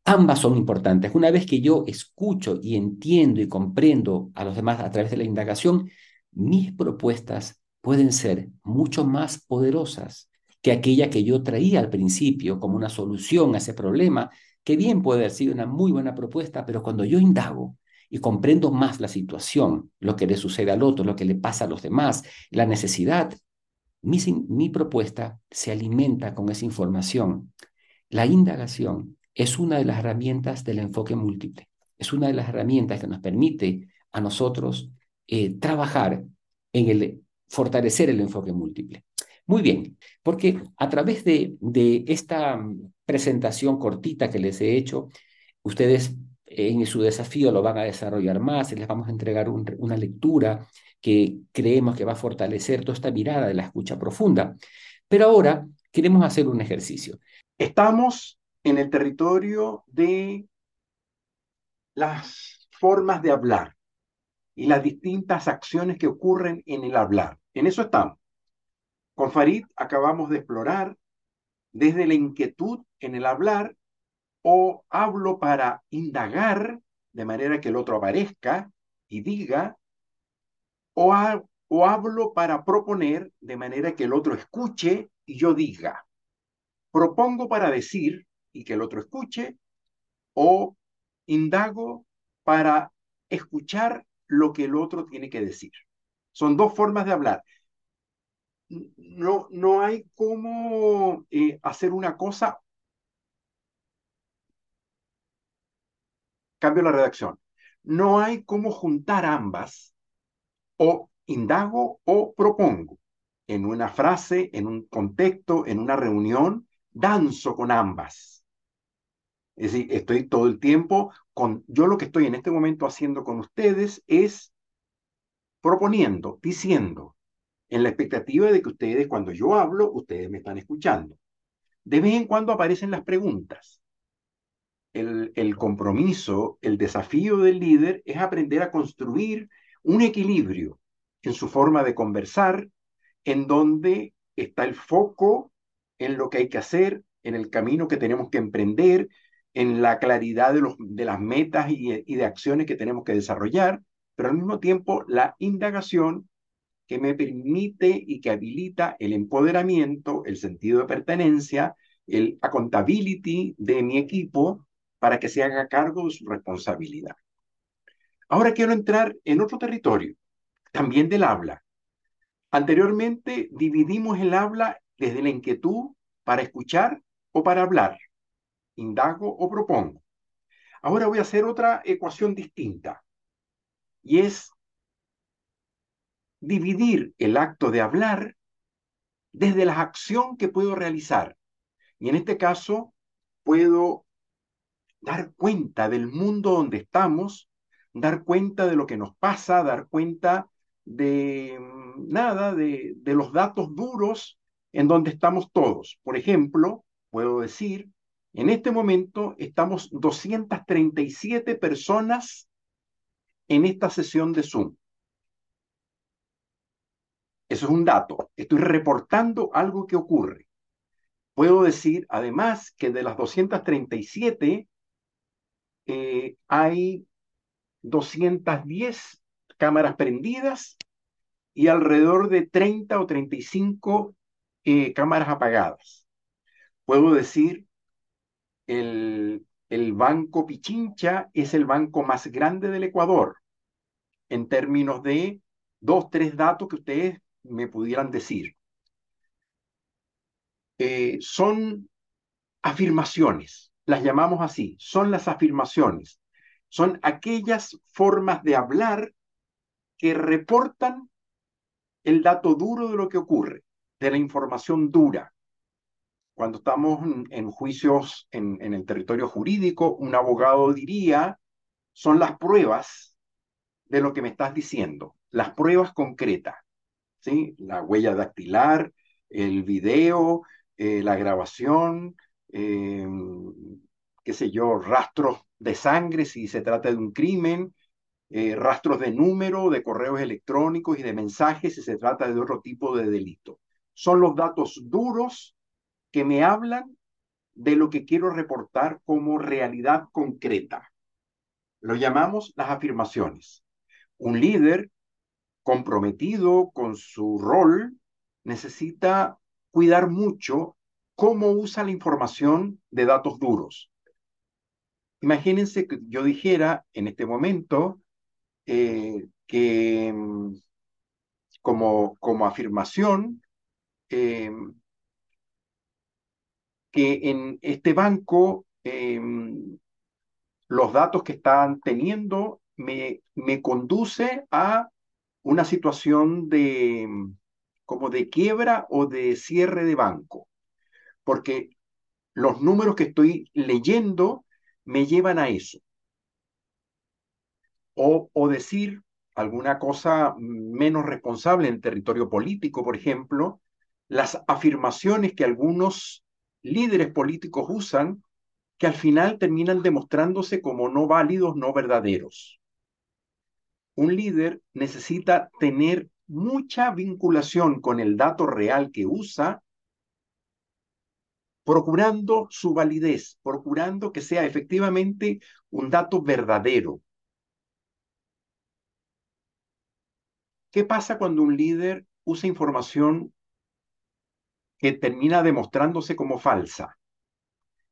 Ambas son importantes. Una vez que yo escucho y entiendo y comprendo a los demás a través de la indagación, mis propuestas pueden ser mucho más poderosas que aquella que yo traía al principio como una solución a ese problema, que bien puede haber sido una muy buena propuesta, pero cuando yo indago y comprendo más la situación, lo que le sucede al otro, lo que le pasa a los demás, la necesidad, mi, mi propuesta se alimenta con esa información. La indagación es una de las herramientas del enfoque múltiple, es una de las herramientas que nos permite a nosotros eh, trabajar en el fortalecer el enfoque múltiple. Muy bien, porque a través de, esta presentación cortita que les he hecho, ustedes en su desafío lo van a desarrollar más les vamos a entregar una lectura que creemos que va a fortalecer toda esta mirada de la escucha profunda. Pero ahora queremos hacer un ejercicio. Estamos en el territorio de las formas de hablar y las distintas acciones que ocurren en el hablar. En eso estamos. Con Farid acabamos de explorar desde la inquietud en el hablar o hablo para indagar de manera que el otro aparezca y diga, o, o hablo para proponer de manera que el otro escuche y yo diga. Propongo para decir y que el otro escuche, o indago para escuchar lo que el otro tiene que decir. Son dos formas de hablar. No, no hay cómo eh, hacer una cosa. Cambio la redacción. No hay cómo juntar ambas o indago o propongo. En una frase, en un contexto, en una reunión, danzo con ambas es decir, estoy todo el tiempo con, yo lo que estoy en este momento haciendo con ustedes es proponiendo, diciendo, en la expectativa de que ustedes, cuando yo hablo, ustedes me están escuchando. De vez en cuando aparecen las preguntas. El, compromiso, el desafío del líder es aprender a construir un equilibrio en su forma de conversar, en donde está el foco en lo que hay que hacer, en el camino que tenemos que emprender, en la claridad de las metas y, y de acciones que tenemos que desarrollar, pero al mismo tiempo la indagación que me permite y que habilita el empoderamiento, el sentido de pertenencia, el accountability de mi equipo para que se haga cargo de su responsabilidad. Ahora quiero entrar en otro territorio, también del habla. Anteriormente dividimos el habla desde la inquietud para escuchar o para hablar indago o propongo. Ahora voy a hacer otra ecuación distinta y es dividir el acto de hablar desde la acción que puedo realizar. Y en este caso puedo dar cuenta del mundo donde estamos, dar cuenta de lo que nos pasa, dar cuenta de mm, nada, de, de los datos duros en donde estamos todos. Por ejemplo, puedo decir, en este momento estamos 237 personas en esta sesión de Zoom. Eso es un dato. Estoy reportando algo que ocurre. Puedo decir, además, que de las 237 eh, hay 210 cámaras prendidas y alrededor de 30 o 35 eh, cámaras apagadas. Puedo decir el, Banco Pichincha es el banco más grande del Ecuador en términos de dos, tres datos que ustedes me pudieran decir. Eh, son afirmaciones, las llamamos así, son las afirmaciones, son aquellas formas de hablar que reportan el dato duro de lo que ocurre, de la información dura, cuando estamos en, juicios en, el territorio jurídico, un abogado diría, son las pruebas de lo que me estás diciendo, las pruebas concretas, ¿sí? La huella dactilar, el video, eh, la grabación, em, qué sé yo, rastros de sangre si se trata de un crimen, eh, rastros de número, de correos electrónicos y de mensajes si se trata de otro tipo de delito. Son los datos duros que me hablan de lo que quiero reportar como realidad concreta. Lo llamamos las afirmaciones. Un líder comprometido con su rol necesita cuidar mucho cómo usa la información de datos duros. Imagínense que yo dijera en este momento eh, que mm, como, como afirmación eh, que en este banco eh, los datos que están teniendo me, me conduce a una situación de como de quiebra o de cierre de banco, porque los números que estoy leyendo me llevan a eso. O, o decir alguna cosa menos responsable en territorio político, por ejemplo, las afirmaciones que algunos líderes políticos usan que al final terminan demostrándose como no válidos, no verdaderos. Un líder necesita tener mucha vinculación con el dato real que usa, procurando su validez, procurando que sea efectivamente un dato verdadero. ¿Qué pasa cuando un líder usa información que termina demostrándose como falsa?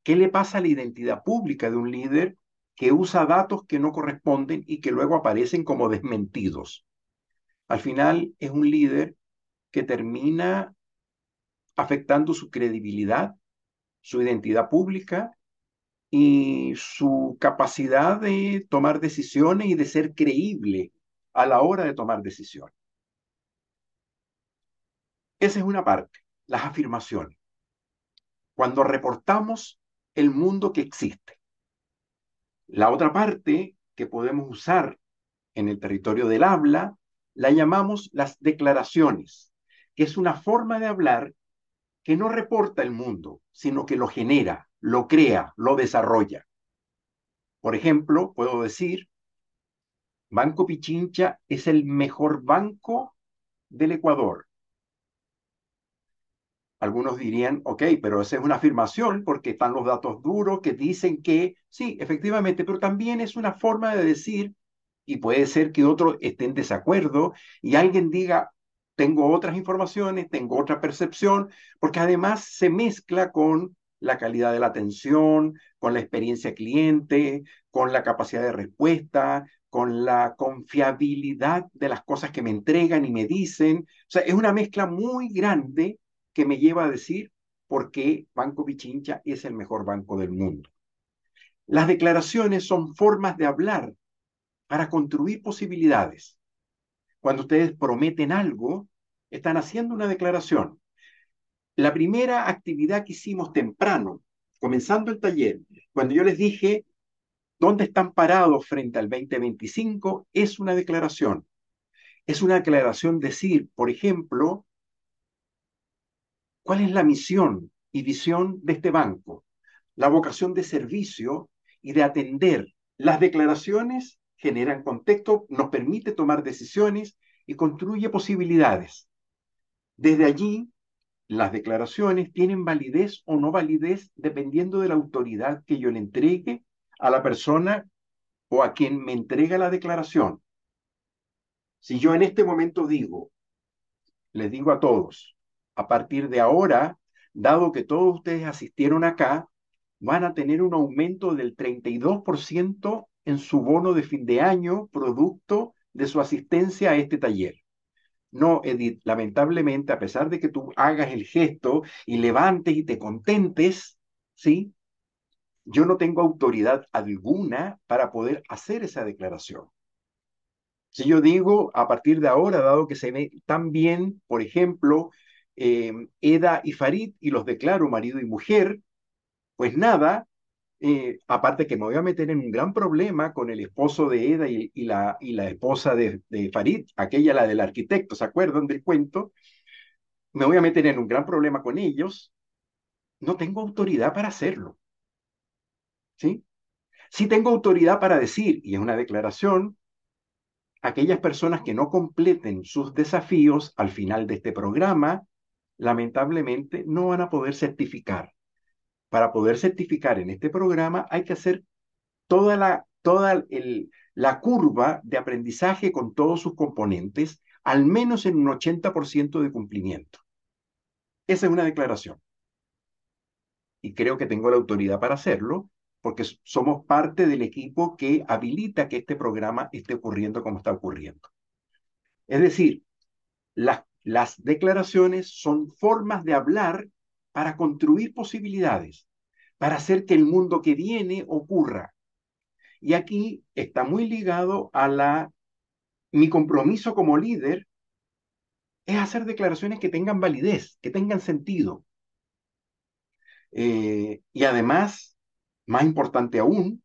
¿Qué le pasa a la identidad pública de un líder que usa datos que no corresponden y que luego aparecen como desmentidos? Al final es un líder que termina afectando su credibilidad, su identidad pública y su capacidad de tomar decisiones y de ser creíble a la hora de tomar decisiones. Esa es una parte las afirmaciones. Cuando reportamos el mundo que existe. La otra parte que podemos usar en el territorio del habla la llamamos las declaraciones, que es una forma de hablar que no reporta el mundo, sino que lo genera, lo crea, lo desarrolla. Por ejemplo, puedo decir, Banco Pichincha es el mejor banco del Ecuador. Algunos dirían, ok, pero esa es una afirmación porque están los datos duros que dicen que sí, efectivamente, pero también es una forma de decir, y puede ser que otros estén en desacuerdo y alguien diga, tengo otras informaciones, tengo otra percepción, porque además se mezcla con la calidad de la atención, con la experiencia cliente, con la capacidad de respuesta, con la confiabilidad de las cosas que me entregan y me dicen. O sea, es una mezcla muy grande que me lleva a decir por qué Banco Pichincha es el mejor banco del mundo. Las declaraciones son formas de hablar para construir posibilidades. Cuando ustedes prometen algo, están haciendo una declaración. La primera actividad que hicimos temprano, comenzando el taller, cuando yo les dije dónde están parados frente al 2025, es una declaración. Es una declaración decir, por ejemplo, ¿Cuál es la misión y visión de este banco? La vocación de servicio y de atender. Las declaraciones generan contexto, nos permite tomar decisiones y construye posibilidades. Desde allí, las declaraciones tienen validez o no validez dependiendo de la autoridad que yo le entregue a la persona o a quien me entrega la declaración. Si yo en este momento digo, les digo a todos, a partir de ahora, dado que todos ustedes asistieron acá, van a tener un aumento del 32% en su bono de fin de año, producto de su asistencia a este taller. No, Edith, lamentablemente, a pesar de que tú hagas el gesto y levantes y te contentes, ¿sí? Yo no tengo autoridad alguna para poder hacer esa declaración. Si yo digo, a partir de ahora, dado que se ve tan bien, por ejemplo, eh, Eda y Farid y los declaro marido y mujer, pues nada, eh, aparte que me voy a meter en un gran problema con el esposo de Eda y, la, y la esposa de, de, Farid, aquella la del arquitecto, ¿se acuerdan del cuento? Me voy a meter en un gran problema con ellos. No tengo autoridad para hacerlo. ¿Sí? Sí tengo autoridad para decir, y es una declaración, aquellas personas que no completen sus desafíos al final de este programa, lamentablemente no van a poder certificar. Para poder certificar en este programa hay que hacer toda la, curva de aprendizaje con todos sus componentes, al menos en un 80% de cumplimiento. Esa es una declaración. Y creo que tengo la autoridad para hacerlo, porque somos parte del equipo que habilita que este programa esté ocurriendo como está ocurriendo. Es decir, las, las declaraciones son formas de hablar para construir posibilidades, para hacer que el mundo que viene ocurra. Y aquí está muy ligado a la mi compromiso como líder es hacer declaraciones que tengan validez, que tengan sentido. Eh, y además más importante aún,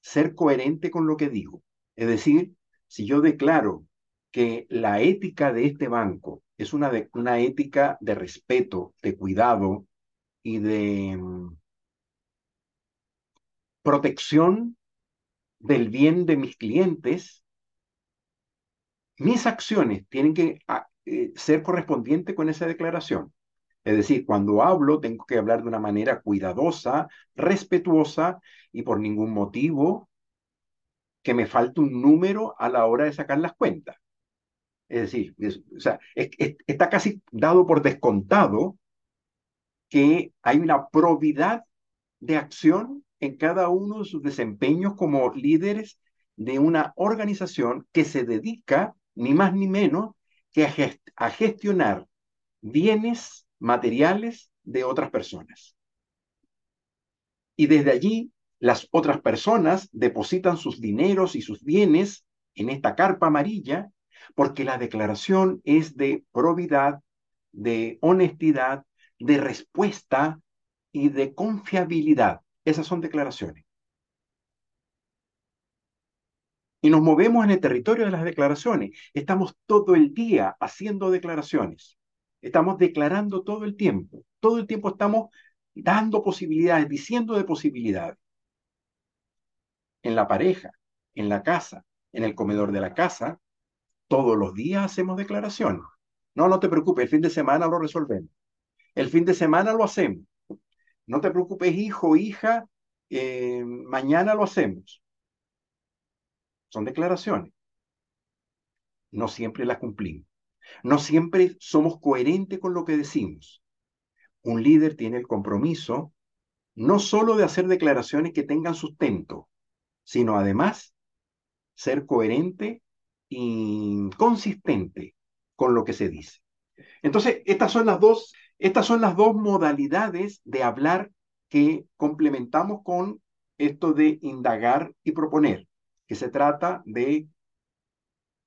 ser coherente con lo que digo. Es decir, si yo declaro que la ética de este banco es una, una ética de respeto, de cuidado y de mm, protección del bien de mis clientes, mis acciones tienen que ah, eh, ser correspondientes con esa declaración. Es decir, cuando hablo tengo que hablar de una manera cuidadosa, respetuosa y por ningún motivo que me falte un número a la hora de sacar las cuentas. Es decir, o sea, está casi dado por descontado que hay una probidad de acción en cada uno de sus desempeños como líderes de una organización que se dedica, ni más ni menos, que a gestionar bienes materiales de otras personas. Y desde allí, las otras personas depositan sus dineros y sus bienes en esta carpa amarilla, porque la declaración es de probidad, de honestidad, de respuesta y de confiabilidad. Esas son declaraciones. Y nos movemos en el territorio de las declaraciones. Estamos todo el día haciendo declaraciones. Estamos declarando todo el tiempo. Todo el tiempo estamos dando posibilidades, diciendo de posibilidades. En la pareja, en la casa, en el comedor de la casa, todos los días hacemos declaraciones. No, no te preocupes, el fin de semana lo resolvemos. El fin de semana lo hacemos. No te preocupes, hijo, hija, eh, mañana lo hacemos. Son declaraciones. No siempre las cumplimos. No siempre somos coherentes con lo que decimos. Un líder tiene el compromiso no solo de hacer declaraciones que tengan sustento, sino además ser coherente y consistente con lo que se dice. Entonces, estas son las dos, estas son las dos modalidades de hablar que complementamos con esto de indagar y proponer, que se trata de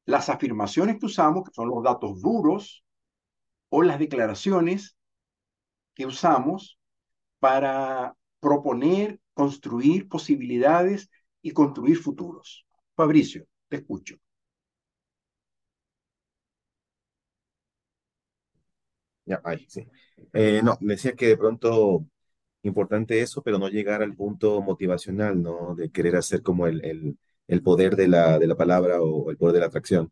las afirmaciones que usamos, que son los datos duros, o las declaraciones que usamos para proponer, construir posibilidades y construir futuros. Fabricio, te escucho. Ya. Eh, no, decía que de pronto importante eso, pero no llegar al punto motivacional, ¿no? De querer hacer como el, el, poder de la, de la palabra o el poder de la atracción.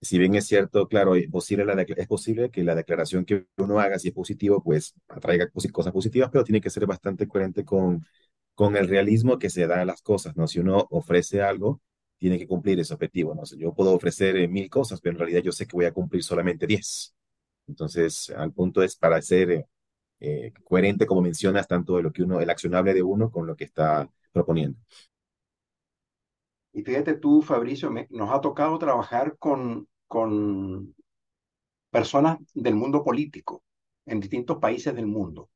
Si bien es cierto, claro, es posible, es posible que la declaración que uno haga, si es positivo, pues atraiga cosas positivas, pero tiene que ser bastante coherente con, con el realismo que se da a las cosas, ¿no? Si uno ofrece algo, tiene que cumplir ese objetivo, ¿no? yo puedo ofrecer eh, mil cosas, pero en realidad yo sé que voy a cumplir solamente diez. Entonces, al punto es para ser eh, eh, coherente, como mencionas, tanto de lo que uno, el accionable de uno con lo que está proponiendo. Y fíjate tú, Fabricio, nos ha tocado trabajar con, con personas del mundo político en distintos países del mundo.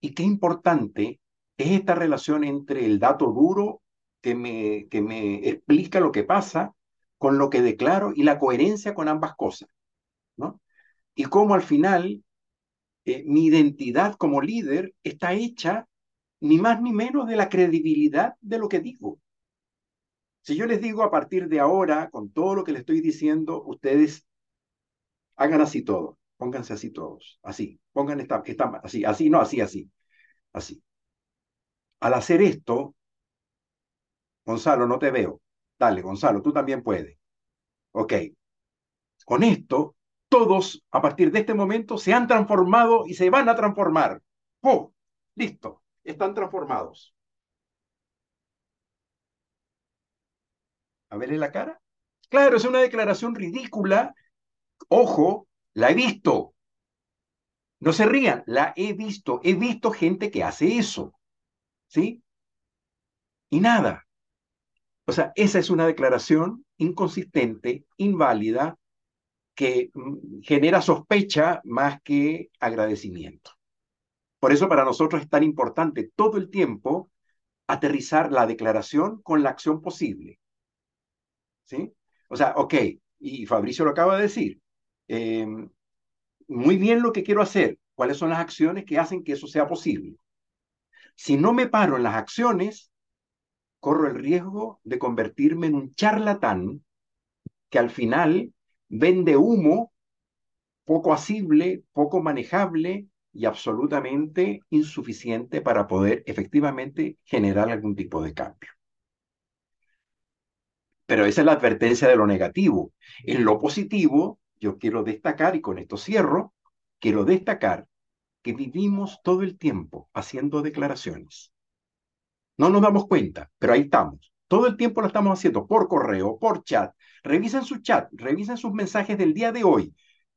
Y qué importante es esta relación entre el dato duro que me, que me explica lo que pasa con lo que declaro y la coherencia con ambas cosas. ¿no? Y cómo al final eh, mi identidad como líder está hecha ni más ni menos de la credibilidad de lo que digo. Si yo les digo a partir de ahora, con todo lo que les estoy diciendo, ustedes hagan así todo, pónganse así todos, así, pongan esta, esta, así, así, no, así, así, así. Al hacer esto, Gonzalo, no te veo, Dale, Gonzalo, tú también puedes. Ok. Con esto, todos a partir de este momento se han transformado y se van a transformar. ¡Oh! Listo, están transformados. A verle la cara. Claro, es una declaración ridícula. Ojo, la he visto. No se rían, la he visto. He visto gente que hace eso. ¿Sí? Y nada. O sea, esa es una declaración inconsistente, inválida, que mm, genera sospecha más que agradecimiento. Por eso para nosotros es tan importante todo el tiempo aterrizar la declaración con la acción posible. ¿Sí? O sea, ok, y Fabricio lo acaba de decir, em, muy bien lo que quiero hacer, cuáles son las acciones que hacen que eso sea posible. Si no me paro en las acciones, corro el riesgo de convertirme en un charlatán que al final vende humo poco asible, poco manejable y absolutamente insuficiente para poder efectivamente generar algún tipo de cambio. Pero esa es la advertencia de lo negativo. En lo positivo, yo quiero destacar, y con esto cierro, quiero destacar que vivimos todo el tiempo haciendo declaraciones. No nos damos cuenta, pero ahí estamos. Todo el tiempo lo estamos haciendo por correo, por chat. Revisen su chat, revisen sus mensajes del día de hoy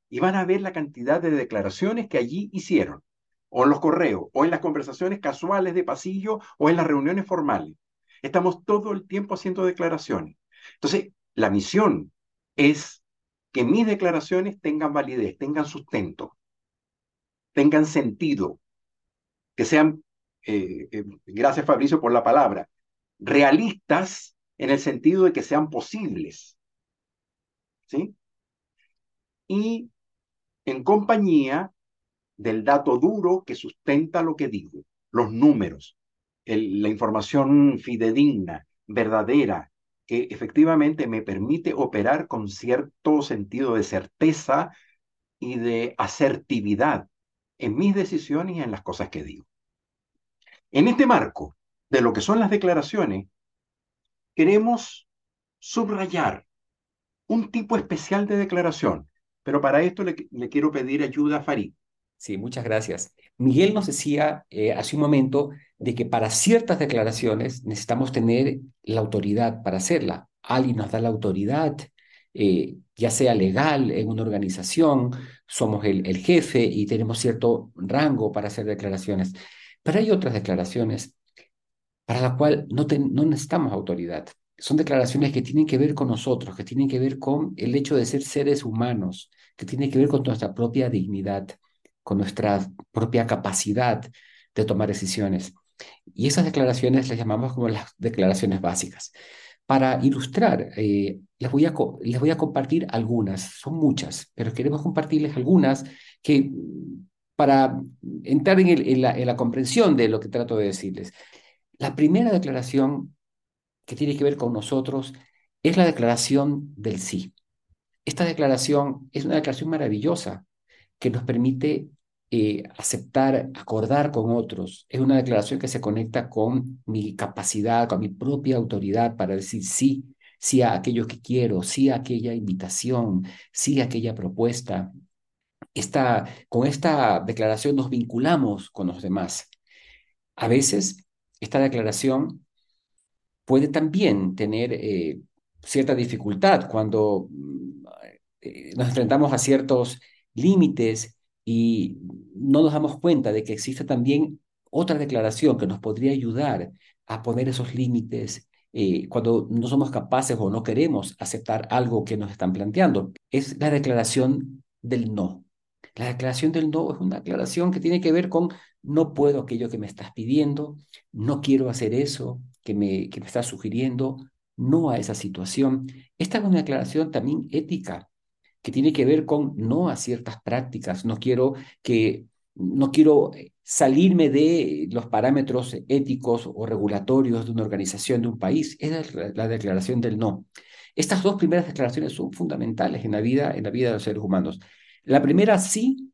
y van a ver la cantidad de declaraciones que allí hicieron, o en los correos, o en las conversaciones casuales de pasillo, o en las reuniones formales. Estamos todo el tiempo haciendo declaraciones. Entonces, la misión es que mis declaraciones tengan validez, tengan sustento, tengan sentido, que sean, eh, eh, gracias Fabricio por la palabra, realistas en el sentido de que sean posibles. ¿Sí? Y en compañía del dato duro que sustenta lo que digo, los números, la información fidedigna, verdadera, que efectivamente me permite operar con cierto sentido de certeza y de asertividad en mis decisiones y en las cosas que digo. En este marco de lo que son las declaraciones, queremos subrayar un tipo especial de declaración, pero para esto le, quiero pedir ayuda a Farid. Sí, muchas gracias. Miguel nos decía eh, hace un momento de que para ciertas declaraciones necesitamos tener la autoridad para hacerla. Alguien nos da la autoridad, eh, ya sea legal en una organización, somos el, jefe y tenemos cierto rango para hacer declaraciones. Pero hay otras declaraciones para las cuales no, no necesitamos autoridad. Son declaraciones que tienen que ver con nosotros, que tienen que ver con el hecho de ser seres humanos, que tienen que ver con nuestra propia dignidad con nuestra propia capacidad de tomar decisiones. Y esas declaraciones las llamamos como las declaraciones básicas. Para ilustrar, eh, les, voy a, les voy a compartir algunas, son muchas, pero queremos compartirles algunas que para entrar en, la, en la comprensión de lo que trato de decirles. La primera declaración que tiene que ver con nosotros es la declaración del sí. Esta declaración es una declaración maravillosa que nos permite eh, aceptar, acordar con otros. Es una declaración que se conecta con mi capacidad, con mi propia autoridad para decir sí, sí a aquello que quiero, sí a aquella invitación, sí a aquella propuesta. Esta, con esta declaración nos vinculamos con los demás. A veces esta declaración puede también tener eh, cierta dificultad cuando mm, eh, nos enfrentamos a ciertos límites y no nos damos cuenta de que existe también otra declaración que nos podría ayudar a poner esos límites eh, cuando no somos capaces o no queremos aceptar algo que nos están planteando. Es la declaración del no. La declaración del no es una declaración que tiene que ver con no puedo aquello que me estás pidiendo, no quiero hacer eso que me, que me estás sugiriendo, no a esa situación. Esta es una declaración también ética que tiene que ver con no a ciertas prácticas. No quiero que no quiero eh, salirme de los parámetros éticos o regulatorios de una organización, de un país. Es la declaración del no. Estas dos primeras declaraciones son fundamentales en la vida, en la vida de los seres humanos. La primera sí,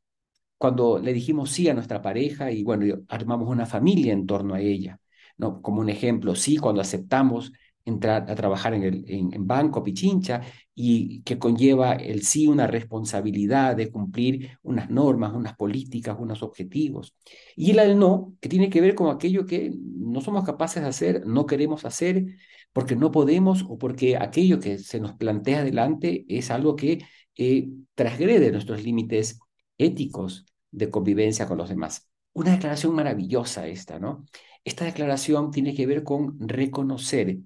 cuando le dijimos sí a nuestra pareja y bueno, armamos una familia en torno a ella. ¿No? Como un ejemplo, sí, cuando aceptamos entrar a trabajar en, el, en, Banco Pichincha y que conlleva el sí una responsabilidad de cumplir unas normas, unas políticas, unos objetivos. Y el no, que tiene que ver con aquello que no somos capaces de hacer, no queremos hacer, porque no podemos o porque aquello que se nos plantea adelante es algo que eh, transgrede nuestros límites éticos de convivencia con los demás. Una declaración maravillosa esta, ¿no? Esta declaración tiene que ver con reconocer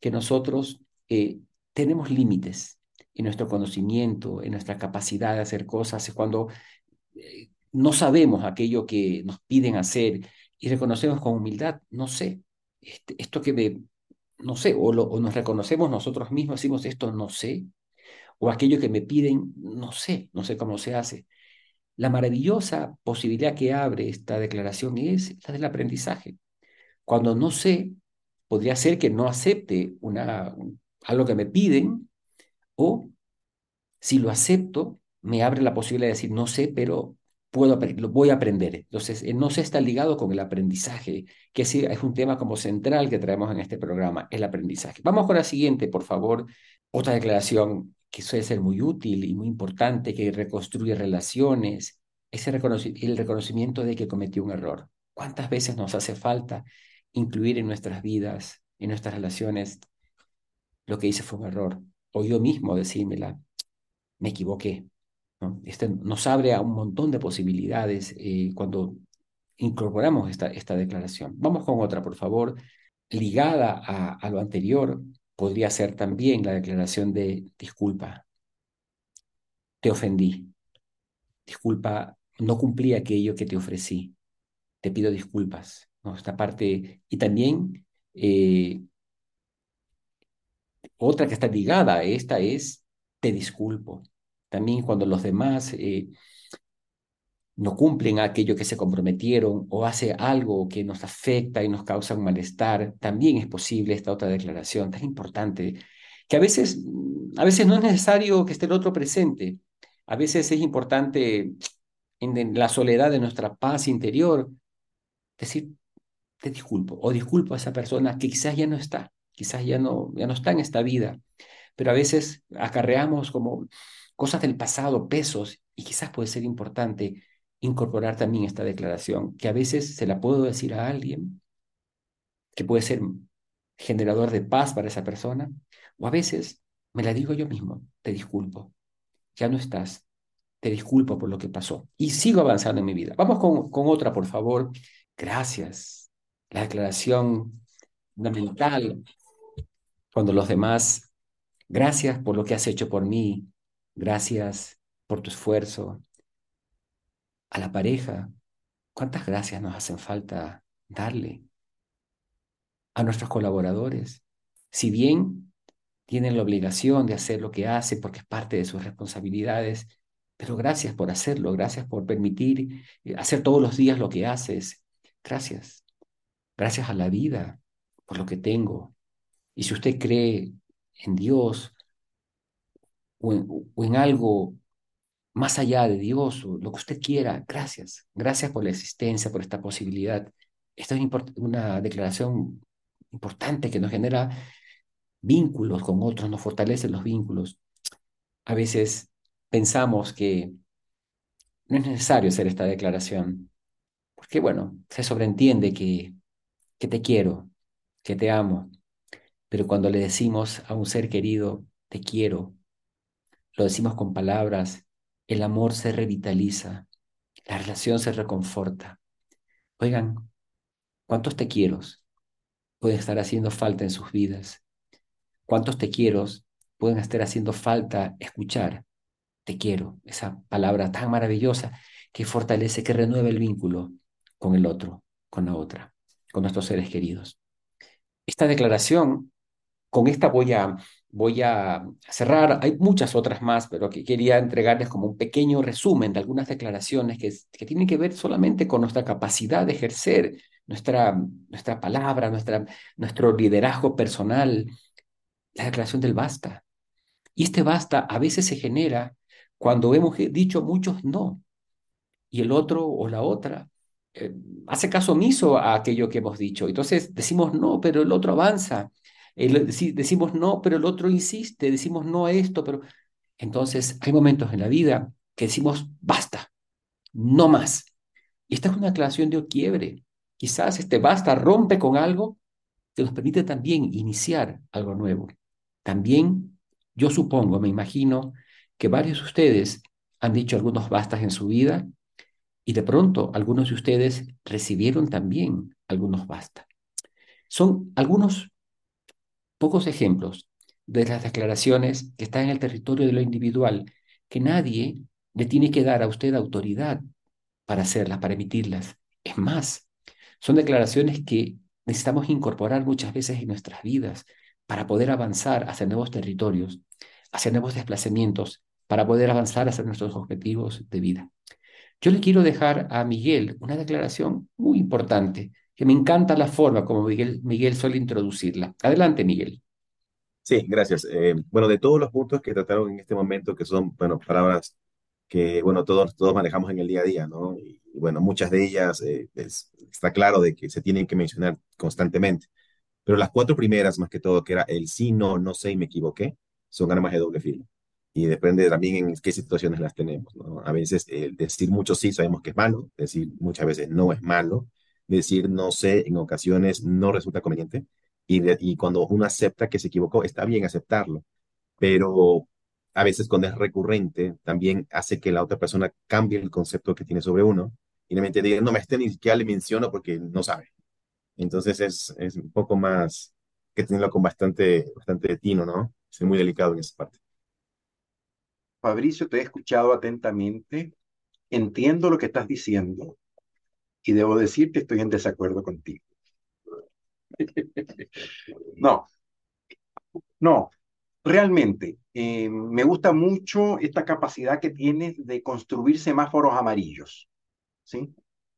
que nosotros eh, tenemos límites en nuestro conocimiento, en nuestra capacidad de hacer cosas, cuando eh, no sabemos aquello que nos piden hacer y reconocemos con humildad, no sé, este, esto que me, no sé, o, o nos reconocemos nosotros mismos, decimos esto no sé, o aquello que me piden, no sé, no sé cómo se hace. La maravillosa posibilidad que abre esta declaración es la del aprendizaje. Cuando no sé, podría ser que no acepte una, algo que me piden o si lo acepto, me abre la posibilidad de decir no sé, pero puedo, lo voy a aprender. Entonces, el no sé está ligado con el aprendizaje, que es un tema como central que traemos en este programa, el aprendizaje. Vamos con la siguiente, por favor. Otra declaración que suele ser muy útil y muy importante, que reconstruye relaciones, es el, reconocimiento de que cometió un error. ¿Cuántas veces nos hace falta incluir en nuestras vidas, en nuestras relaciones, lo que hice fue un error? O yo mismo decírmela, me equivoqué. Este nos abre a un montón de posibilidades eh, cuando incorporamos esta, declaración. Vamos con otra, por favor, ligada a lo anterior, podría ser también la declaración de disculpa. Te ofendí. Disculpa, no cumplí aquello que te ofrecí. Te pido disculpas. Esta parte, y también eh, otra que está ligada a esta es te disculpo. También cuando los demás eh, no cumplen aquello que se comprometieron o hace algo que nos afecta y nos causa un malestar, también es posible esta otra declaración tan importante, que a veces, a veces no es necesario que esté el otro presente, a veces es importante en, la soledad de nuestra paz interior decir, te disculpo, o disculpo a esa persona que quizás ya no está, quizás ya no, ya no está en esta vida, pero a veces acarreamos como cosas del pasado, pesos, y quizás puede ser importante incorporar también esta declaración, que a veces se la puedo decir a alguien, que puede ser generador de paz para esa persona, o a veces me la digo yo mismo, te disculpo, ya no estás, te disculpo por lo que pasó y sigo avanzando en mi vida. Vamos con, con otra, por favor. Gracias. La declaración fundamental cuando los demás, gracias por lo que has hecho por mí, gracias por tu esfuerzo, a la pareja, ¿cuántas gracias nos hacen falta darle? A nuestros colaboradores, si bien tienen la obligación de hacer lo que hace porque es parte de sus responsabilidades, pero gracias por hacerlo, gracias por permitir eh, hacer todos los días lo que haces. Gracias. Gracias a la vida por lo que tengo. Y si usted cree en Dios o en, o en algo más allá de Dios o lo que usted quiera, gracias. Gracias por la existencia, por esta posibilidad. Esta es una declaración importante que nos genera vínculos con otros, nos fortalece los vínculos. A veces pensamos que no es necesario hacer esta declaración, porque bueno, se sobreentiende que, que te quiero, que te amo, pero cuando le decimos a un ser querido, te quiero, lo decimos con palabras el amor se revitaliza, la relación se reconforta. Oigan, ¿cuántos te quiero pueden estar haciendo falta en sus vidas? ¿Cuántos te quiero pueden estar haciendo falta escuchar? Te quiero, esa palabra tan maravillosa que fortalece, que renueva el vínculo con el otro, con la otra, con nuestros seres queridos. Esta declaración, con esta voy a voy a cerrar. Hay muchas otras más, pero que quería entregarles como un pequeño resumen de algunas declaraciones que, tienen que ver solamente con nuestra capacidad de ejercer nuestra, nuestra palabra, nuestra, nuestro liderazgo personal, la declaración del basta. Y este basta a veces se genera cuando hemos dicho muchos no y el otro o la otra eh, hace caso omiso a aquello que hemos dicho. Entonces decimos no, pero el otro avanza decimos no, pero el otro insiste, decimos no a esto, pero entonces hay momentos en la vida que decimos basta, no más. Y esta es una aclaración de quiebre. Quizás este basta rompe con algo que nos permite también iniciar algo nuevo. También yo supongo, me imagino, que varios de ustedes han dicho algunos bastas en su vida y de pronto algunos de ustedes recibieron también algunos bastas. Son algunos pocos ejemplos de las declaraciones que están en el territorio de lo individual, que nadie le tiene que dar a usted autoridad para hacerlas, para emitirlas. Es más, son declaraciones que necesitamos incorporar muchas veces en nuestras vidas para poder avanzar hacia nuevos territorios, hacia nuevos desplazamientos, para poder avanzar hacia nuestros objetivos de vida. Yo le quiero dejar a Miguel una declaración muy importante, que me encanta la forma como Miguel, Miguel suele introducirla. Adelante, Miguel. Sí, gracias. Eh, bueno, de todos los puntos que trataron en este momento, que son, bueno, palabras que, bueno, todos, todos manejamos en el día a día, ¿no? Y, bueno, muchas de ellas eh, está claro de que se tienen que mencionar constantemente. Pero las cuatro primeras, más que todo, que era el sí, no, no sé y me equivoqué, son armas de doble filo. Y depende también en qué situaciones las tenemos. A veces el decir mucho sí sabemos que es malo, decir muchas veces no es malo, decir no sé en ocasiones no resulta conveniente. Y, y cuando uno acepta que se equivocó, está bien aceptarlo. Pero a veces cuando es recurrente, también hace que la otra persona cambie el concepto que tiene sobre uno y le mente diga, no me esté ni siquiera le menciono porque no sabe. Entonces es, es un poco más que tenerlo con bastante, bastante tino, ¿no? Es muy delicado en esa parte. Fabricio, te he escuchado atentamente, entiendo lo que estás diciendo y debo decir que estoy en desacuerdo contigo. *laughs* no, no, realmente eh, me gusta mucho esta capacidad que tienes de construir semáforos amarillos, ¿sí?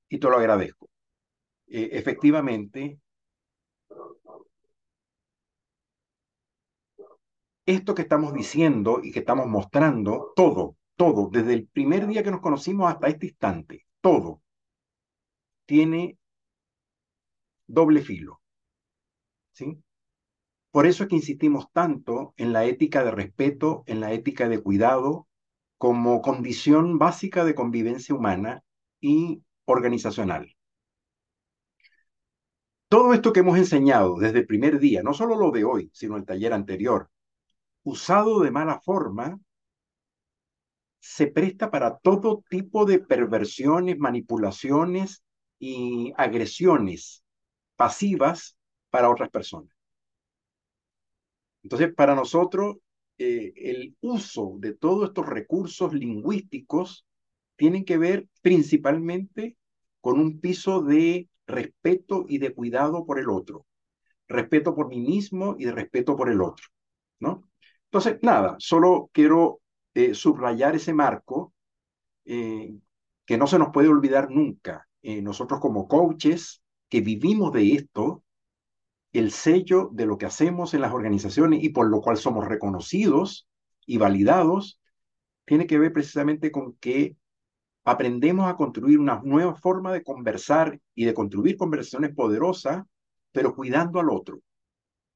Y te lo agradezco. Eh, efectivamente, esto que estamos diciendo y que estamos mostrando, todo, todo, desde el primer día que nos conocimos hasta este instante, todo, tiene doble filo. ¿Sí? Por eso es que insistimos tanto en la ética de respeto, en la ética de cuidado, como condición básica de convivencia humana y organizacional. Todo esto que hemos enseñado desde el primer día, no solo lo de hoy, sino el taller anterior, usado de mala forma, se presta para todo tipo de perversiones, manipulaciones y agresiones pasivas para otras personas. Entonces, para nosotros, eh, el uso de todos estos recursos lingüísticos tienen que ver principalmente con un piso de respeto y de cuidado por el otro, respeto por mí mismo y de respeto por el otro, ¿no? Entonces, nada, solo quiero eh, subrayar ese marco eh, que no se nos puede olvidar nunca. nosotros como coaches que vivimos de esto, el sello de lo que hacemos en las organizaciones y por lo cual somos reconocidos y validados, tiene que ver precisamente con que aprendemos a construir una nueva forma de conversar y de construir conversaciones poderosas, pero cuidando al otro.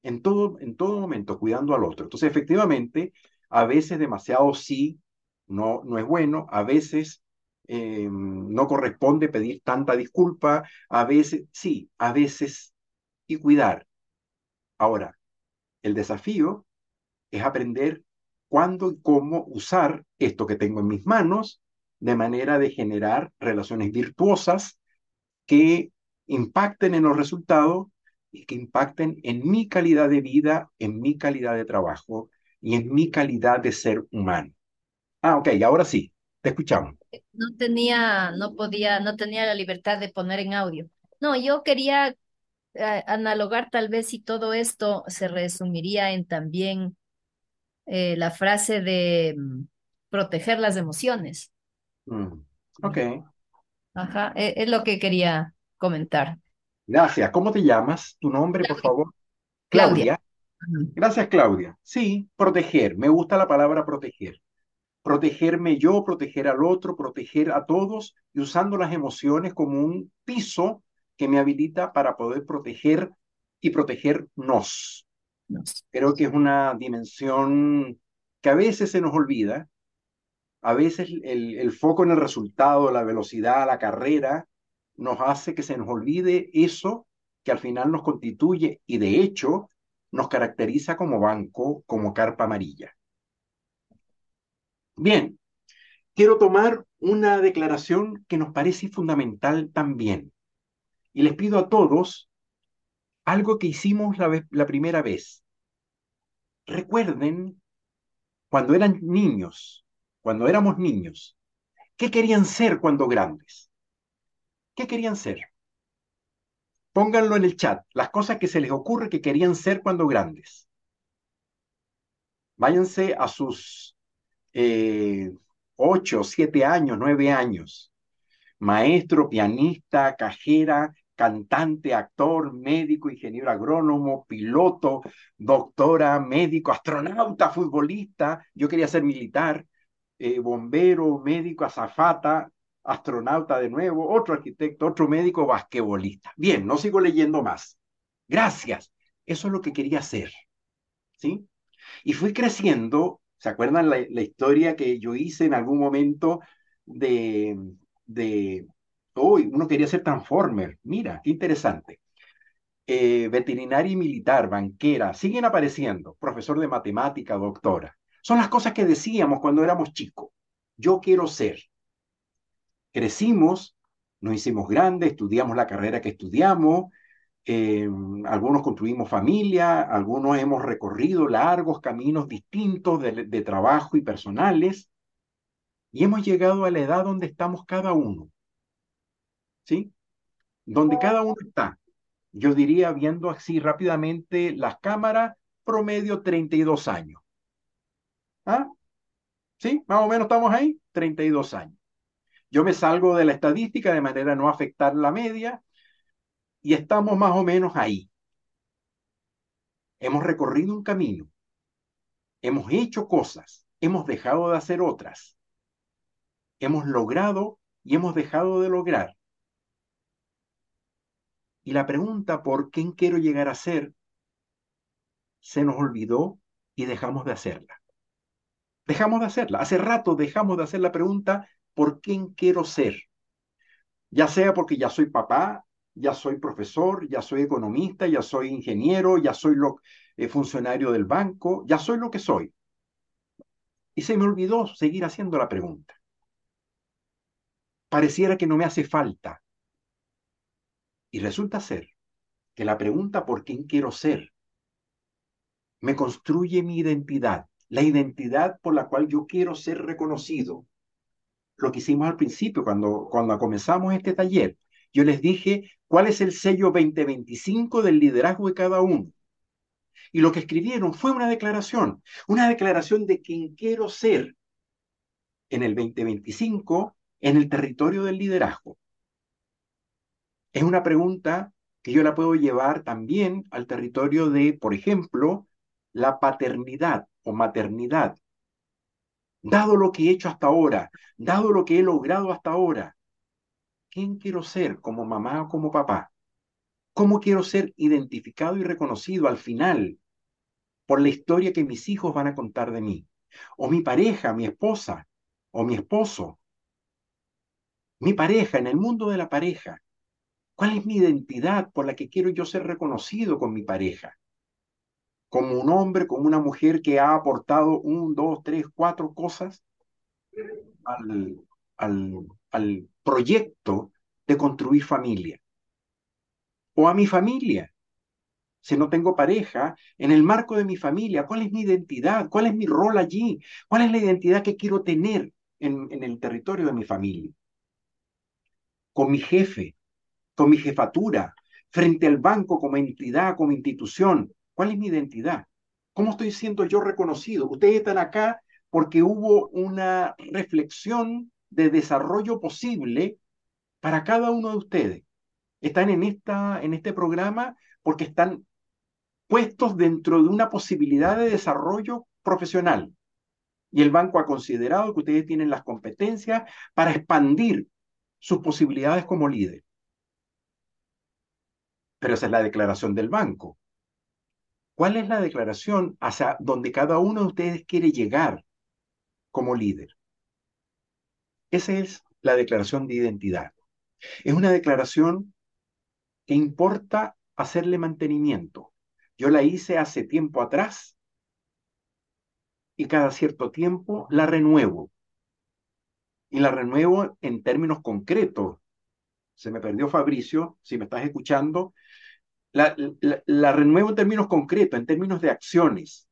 En todo, en todo momento, cuidando al otro. Entonces, efectivamente, a veces demasiado sí no, no es bueno, a veces eh, no corresponde pedir tanta disculpa, a veces sí, a veces y cuidar. Ahora, el desafío es aprender cuándo y cómo usar esto que tengo en mis manos de manera de generar relaciones virtuosas que impacten en los resultados y que impacten en mi calidad de vida, en mi calidad de trabajo y en mi calidad de ser humano. Ah, ok, ahora sí, te escuchamos. No tenía, no podía, no tenía la libertad de poner en audio. No, yo quería analogar tal vez si todo esto se resumiría en también eh, la frase de mm, proteger las emociones. Mm, ok. Ajá, e, es, lo que quería comentar. Gracias. ¿Cómo te llamas? Tu nombre, por favor. Claudia. Gracias, Claudia. Sí, proteger. Me gusta la palabra proteger. Protegerme yo, proteger al otro, proteger a todos y usando las emociones como un piso que me habilita para poder proteger y protegernos. Creo que es una dimensión que a veces se nos olvida, a veces el, el foco en el resultado, la velocidad, la carrera, nos hace que se nos olvide eso que al final nos constituye y de hecho nos caracteriza como banco, como carpa amarilla. Bien, quiero tomar una declaración que nos parece fundamental también. Y les pido a todos algo que hicimos la, la primera vez. Recuerden cuando eran niños, cuando éramos niños, ¿qué querían ser cuando grandes? ¿Qué querían ser? Pónganlo en el chat, las cosas que se les ocurre que querían ser cuando grandes. Váyanse a sus eh, ocho, siete años, nueve años. Maestro, pianista, cajera, cantante, actor, médico, ingeniero agrónomo, piloto, doctora, médico, astronauta, futbolista. Yo quería ser militar, eh, bombero, médico, azafata, astronauta de nuevo, otro arquitecto, otro médico, basquetbolista. Bien, no sigo leyendo más. Gracias. Eso es lo que quería hacer. ¿Sí? Y fui creciendo. ¿Se acuerdan la, historia que yo hice en algún momento de, de, uy, uno quería ser transformer. Mira, qué interesante. Eh, veterinaria y militar, banquera, siguen apareciendo, profesor de matemática, doctora. Son las cosas que decíamos cuando éramos chicos. Yo quiero ser crecimos, nos hicimos grandes, estudiamos la carrera que estudiamos, eh, algunos construimos familia, algunos hemos recorrido largos caminos distintos de, de trabajo y personales, y hemos llegado a la edad donde estamos cada uno. ¿Sí? Donde cada uno está. Yo diría, viendo así rápidamente las cámaras, promedio 32 años. ¿Ah? ¿Sí? Más o menos estamos ahí, 32 años. Yo me salgo de la estadística de manera a no afectar la media y estamos más o menos ahí. Hemos recorrido un camino, hemos hecho cosas, hemos dejado de hacer otras, hemos logrado y hemos dejado de lograr. Y la pregunta por quién quiero llegar a ser se nos olvidó y dejamos de hacerla. Dejamos de hacerla. Hace rato dejamos de hacer la pregunta por quién quiero ser. Ya sea porque ya soy papá, ya soy profesor, ya soy economista, ya soy ingeniero, ya soy eh, funcionario del banco, ya soy lo que soy. Y se me olvidó seguir haciendo la pregunta. Pareciera que no me hace falta. Y resulta ser que la pregunta por quién quiero ser me construye mi identidad, la identidad por la cual yo quiero ser reconocido, lo que hicimos al principio, cuando, cuando comenzamos este taller. Yo les dije cuál es el sello 2025 del liderazgo de cada uno. Y lo que escribieron fue una declaración, una declaración de quién quiero ser en el 2025 en el territorio del liderazgo. Es una pregunta que yo la puedo llevar también al territorio de, por ejemplo, la paternidad o maternidad dado lo que he hecho hasta ahora, dado lo que he logrado hasta ahora, ¿quién quiero ser como mamá o como papá? ¿Cómo quiero ser identificado y reconocido al final por la historia que mis hijos van a contar de mí? O mi pareja, mi esposa, o mi esposo. Mi pareja, en el mundo de la pareja. ¿Cuál es mi identidad por la que quiero yo ser reconocido con mi pareja? Como un hombre, como una mujer que ha aportado un, dos, tres, cuatro cosas al, al, al proyecto de construir familia. O a mi familia. Si no tengo pareja, en el marco de mi familia, ¿cuál es mi identidad? ¿Cuál es mi rol allí? ¿Cuál es la identidad que quiero tener en, en el territorio de mi familia? Con mi jefe, con mi jefatura, frente al banco como entidad, como institución, ¿Cuál es mi identidad? ¿Cómo estoy siendo yo reconocido? Ustedes están acá porque hubo una reflexión de desarrollo posible para cada uno de ustedes. Están en, esta, en este programa porque están puestos dentro de una posibilidad de desarrollo profesional. Y el banco ha considerado que ustedes tienen las competencias para expandir sus posibilidades como líder. Pero esa es la declaración del banco. ¿Cuál es la declaración hacia donde cada uno de ustedes quiere llegar como líder? Esa es la declaración de identidad. Es una declaración que importa hacerle mantenimiento. Yo la hice hace tiempo atrás y cada cierto tiempo la renuevo. Y la renuevo en términos concretos. Se me perdió Fabricio, si me estás escuchando. La, la, renuevo en términos concretos, en términos de acciones.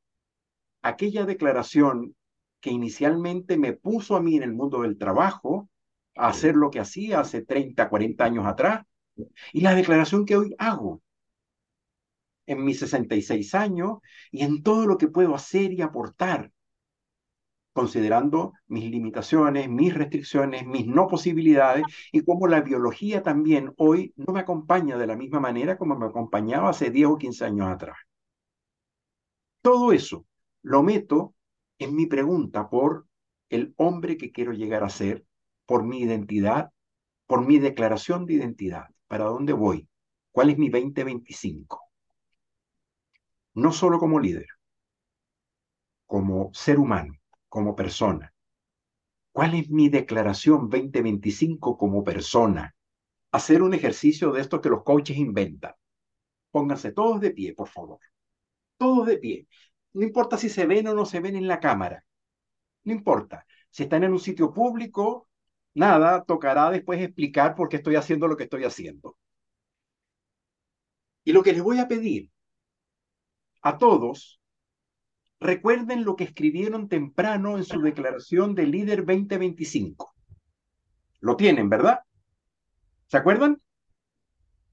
Aquella declaración que inicialmente me puso a mí en el mundo del trabajo a hacer lo que hacía hace 30, 40 años atrás, y la declaración que hoy hago en mis 66 años y en todo lo que puedo hacer y aportar, considerando mis limitaciones, mis restricciones, mis no posibilidades y cómo la biología también hoy no me acompaña de la misma manera como me acompañaba hace 10 o 15 años atrás. Todo eso lo meto en mi pregunta por el hombre que quiero llegar a ser, por mi identidad, por mi declaración de identidad. ¿Para dónde voy? ¿Cuál es mi 2025? No solo como líder, como ser humano, como persona. ¿Cuál es mi declaración 2025 como persona? Hacer un ejercicio de esto que los coaches inventan. Pónganse todos de pie, por favor. Todos de pie. No importa si se ven o no se ven en la cámara. No importa. Si están en un sitio público, nada, tocará después explicar por qué estoy haciendo lo que estoy haciendo. Y lo que les voy a pedir a todos, recuerden lo que escribieron temprano en su declaración de líder 2025. Lo tienen, ¿verdad? ¿Se acuerdan?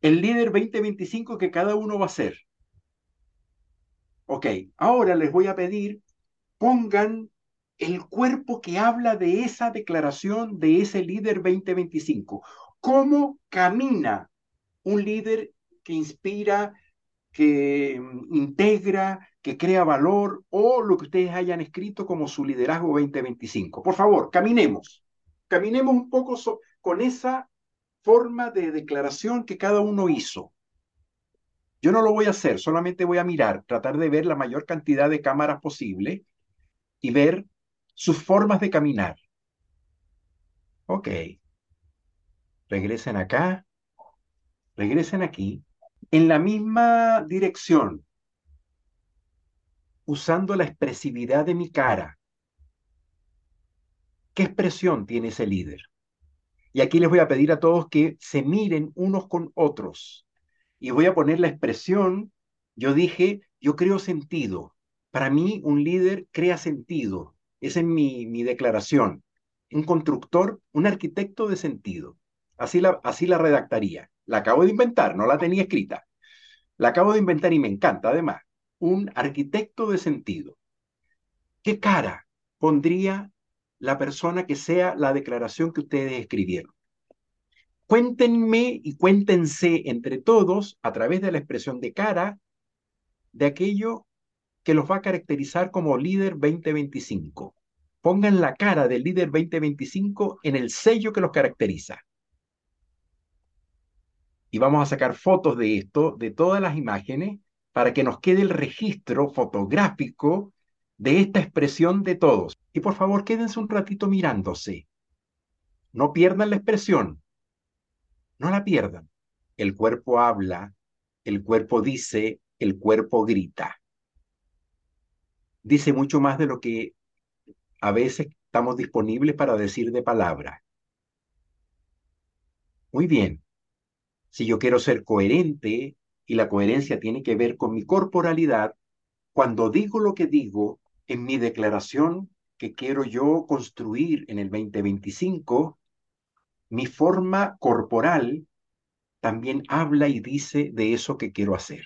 El líder 2025 que cada uno va a ser. Ok, ahora les voy a pedir, pongan el cuerpo que habla de esa declaración de ese líder 2025. ¿Cómo camina un líder que inspira, que mm, integra, que crea valor o lo que ustedes hayan escrito como su liderazgo 2025? Por favor, caminemos. Caminemos un poco con esa forma de declaración que cada uno hizo. Yo no lo voy a hacer, solamente voy a mirar, tratar de ver la mayor cantidad de cámaras posible y ver sus formas de caminar. Ok. Regresen acá. Regresen aquí. En la misma dirección. Usando la expresividad de mi cara. ¿Qué expresión tiene ese líder? Y aquí les voy a pedir a todos que se miren unos con otros. Y voy a poner la expresión, yo dije, yo creo sentido. Para mí un líder crea sentido. Esa es mi, mi declaración. Un constructor, un arquitecto de sentido. Así la, así la redactaría. La acabo de inventar, no la tenía escrita. La acabo de inventar y me encanta además. Un arquitecto de sentido. ¿Qué cara pondría la persona que sea la declaración que ustedes escribieron? Cuéntenme y cuéntense entre todos, a través de la expresión de cara, de aquello que los va a caracterizar como líder 2025. Pongan la cara del líder 2025 en el sello que los caracteriza. Y vamos a sacar fotos de esto, de todas las imágenes, para que nos quede el registro fotográfico de esta expresión de todos. Y por favor, quédense un ratito mirándose. No pierdan la expresión. No la pierdan. El cuerpo habla, el cuerpo dice, el cuerpo grita dice mucho más de lo que a veces estamos disponibles para decir de palabra. Muy bien. Si yo quiero ser coherente y la coherencia tiene que ver con mi corporalidad, cuando digo lo que digo en mi declaración que quiero yo construir en el 2025, mi forma corporal también habla y dice de eso que quiero hacer.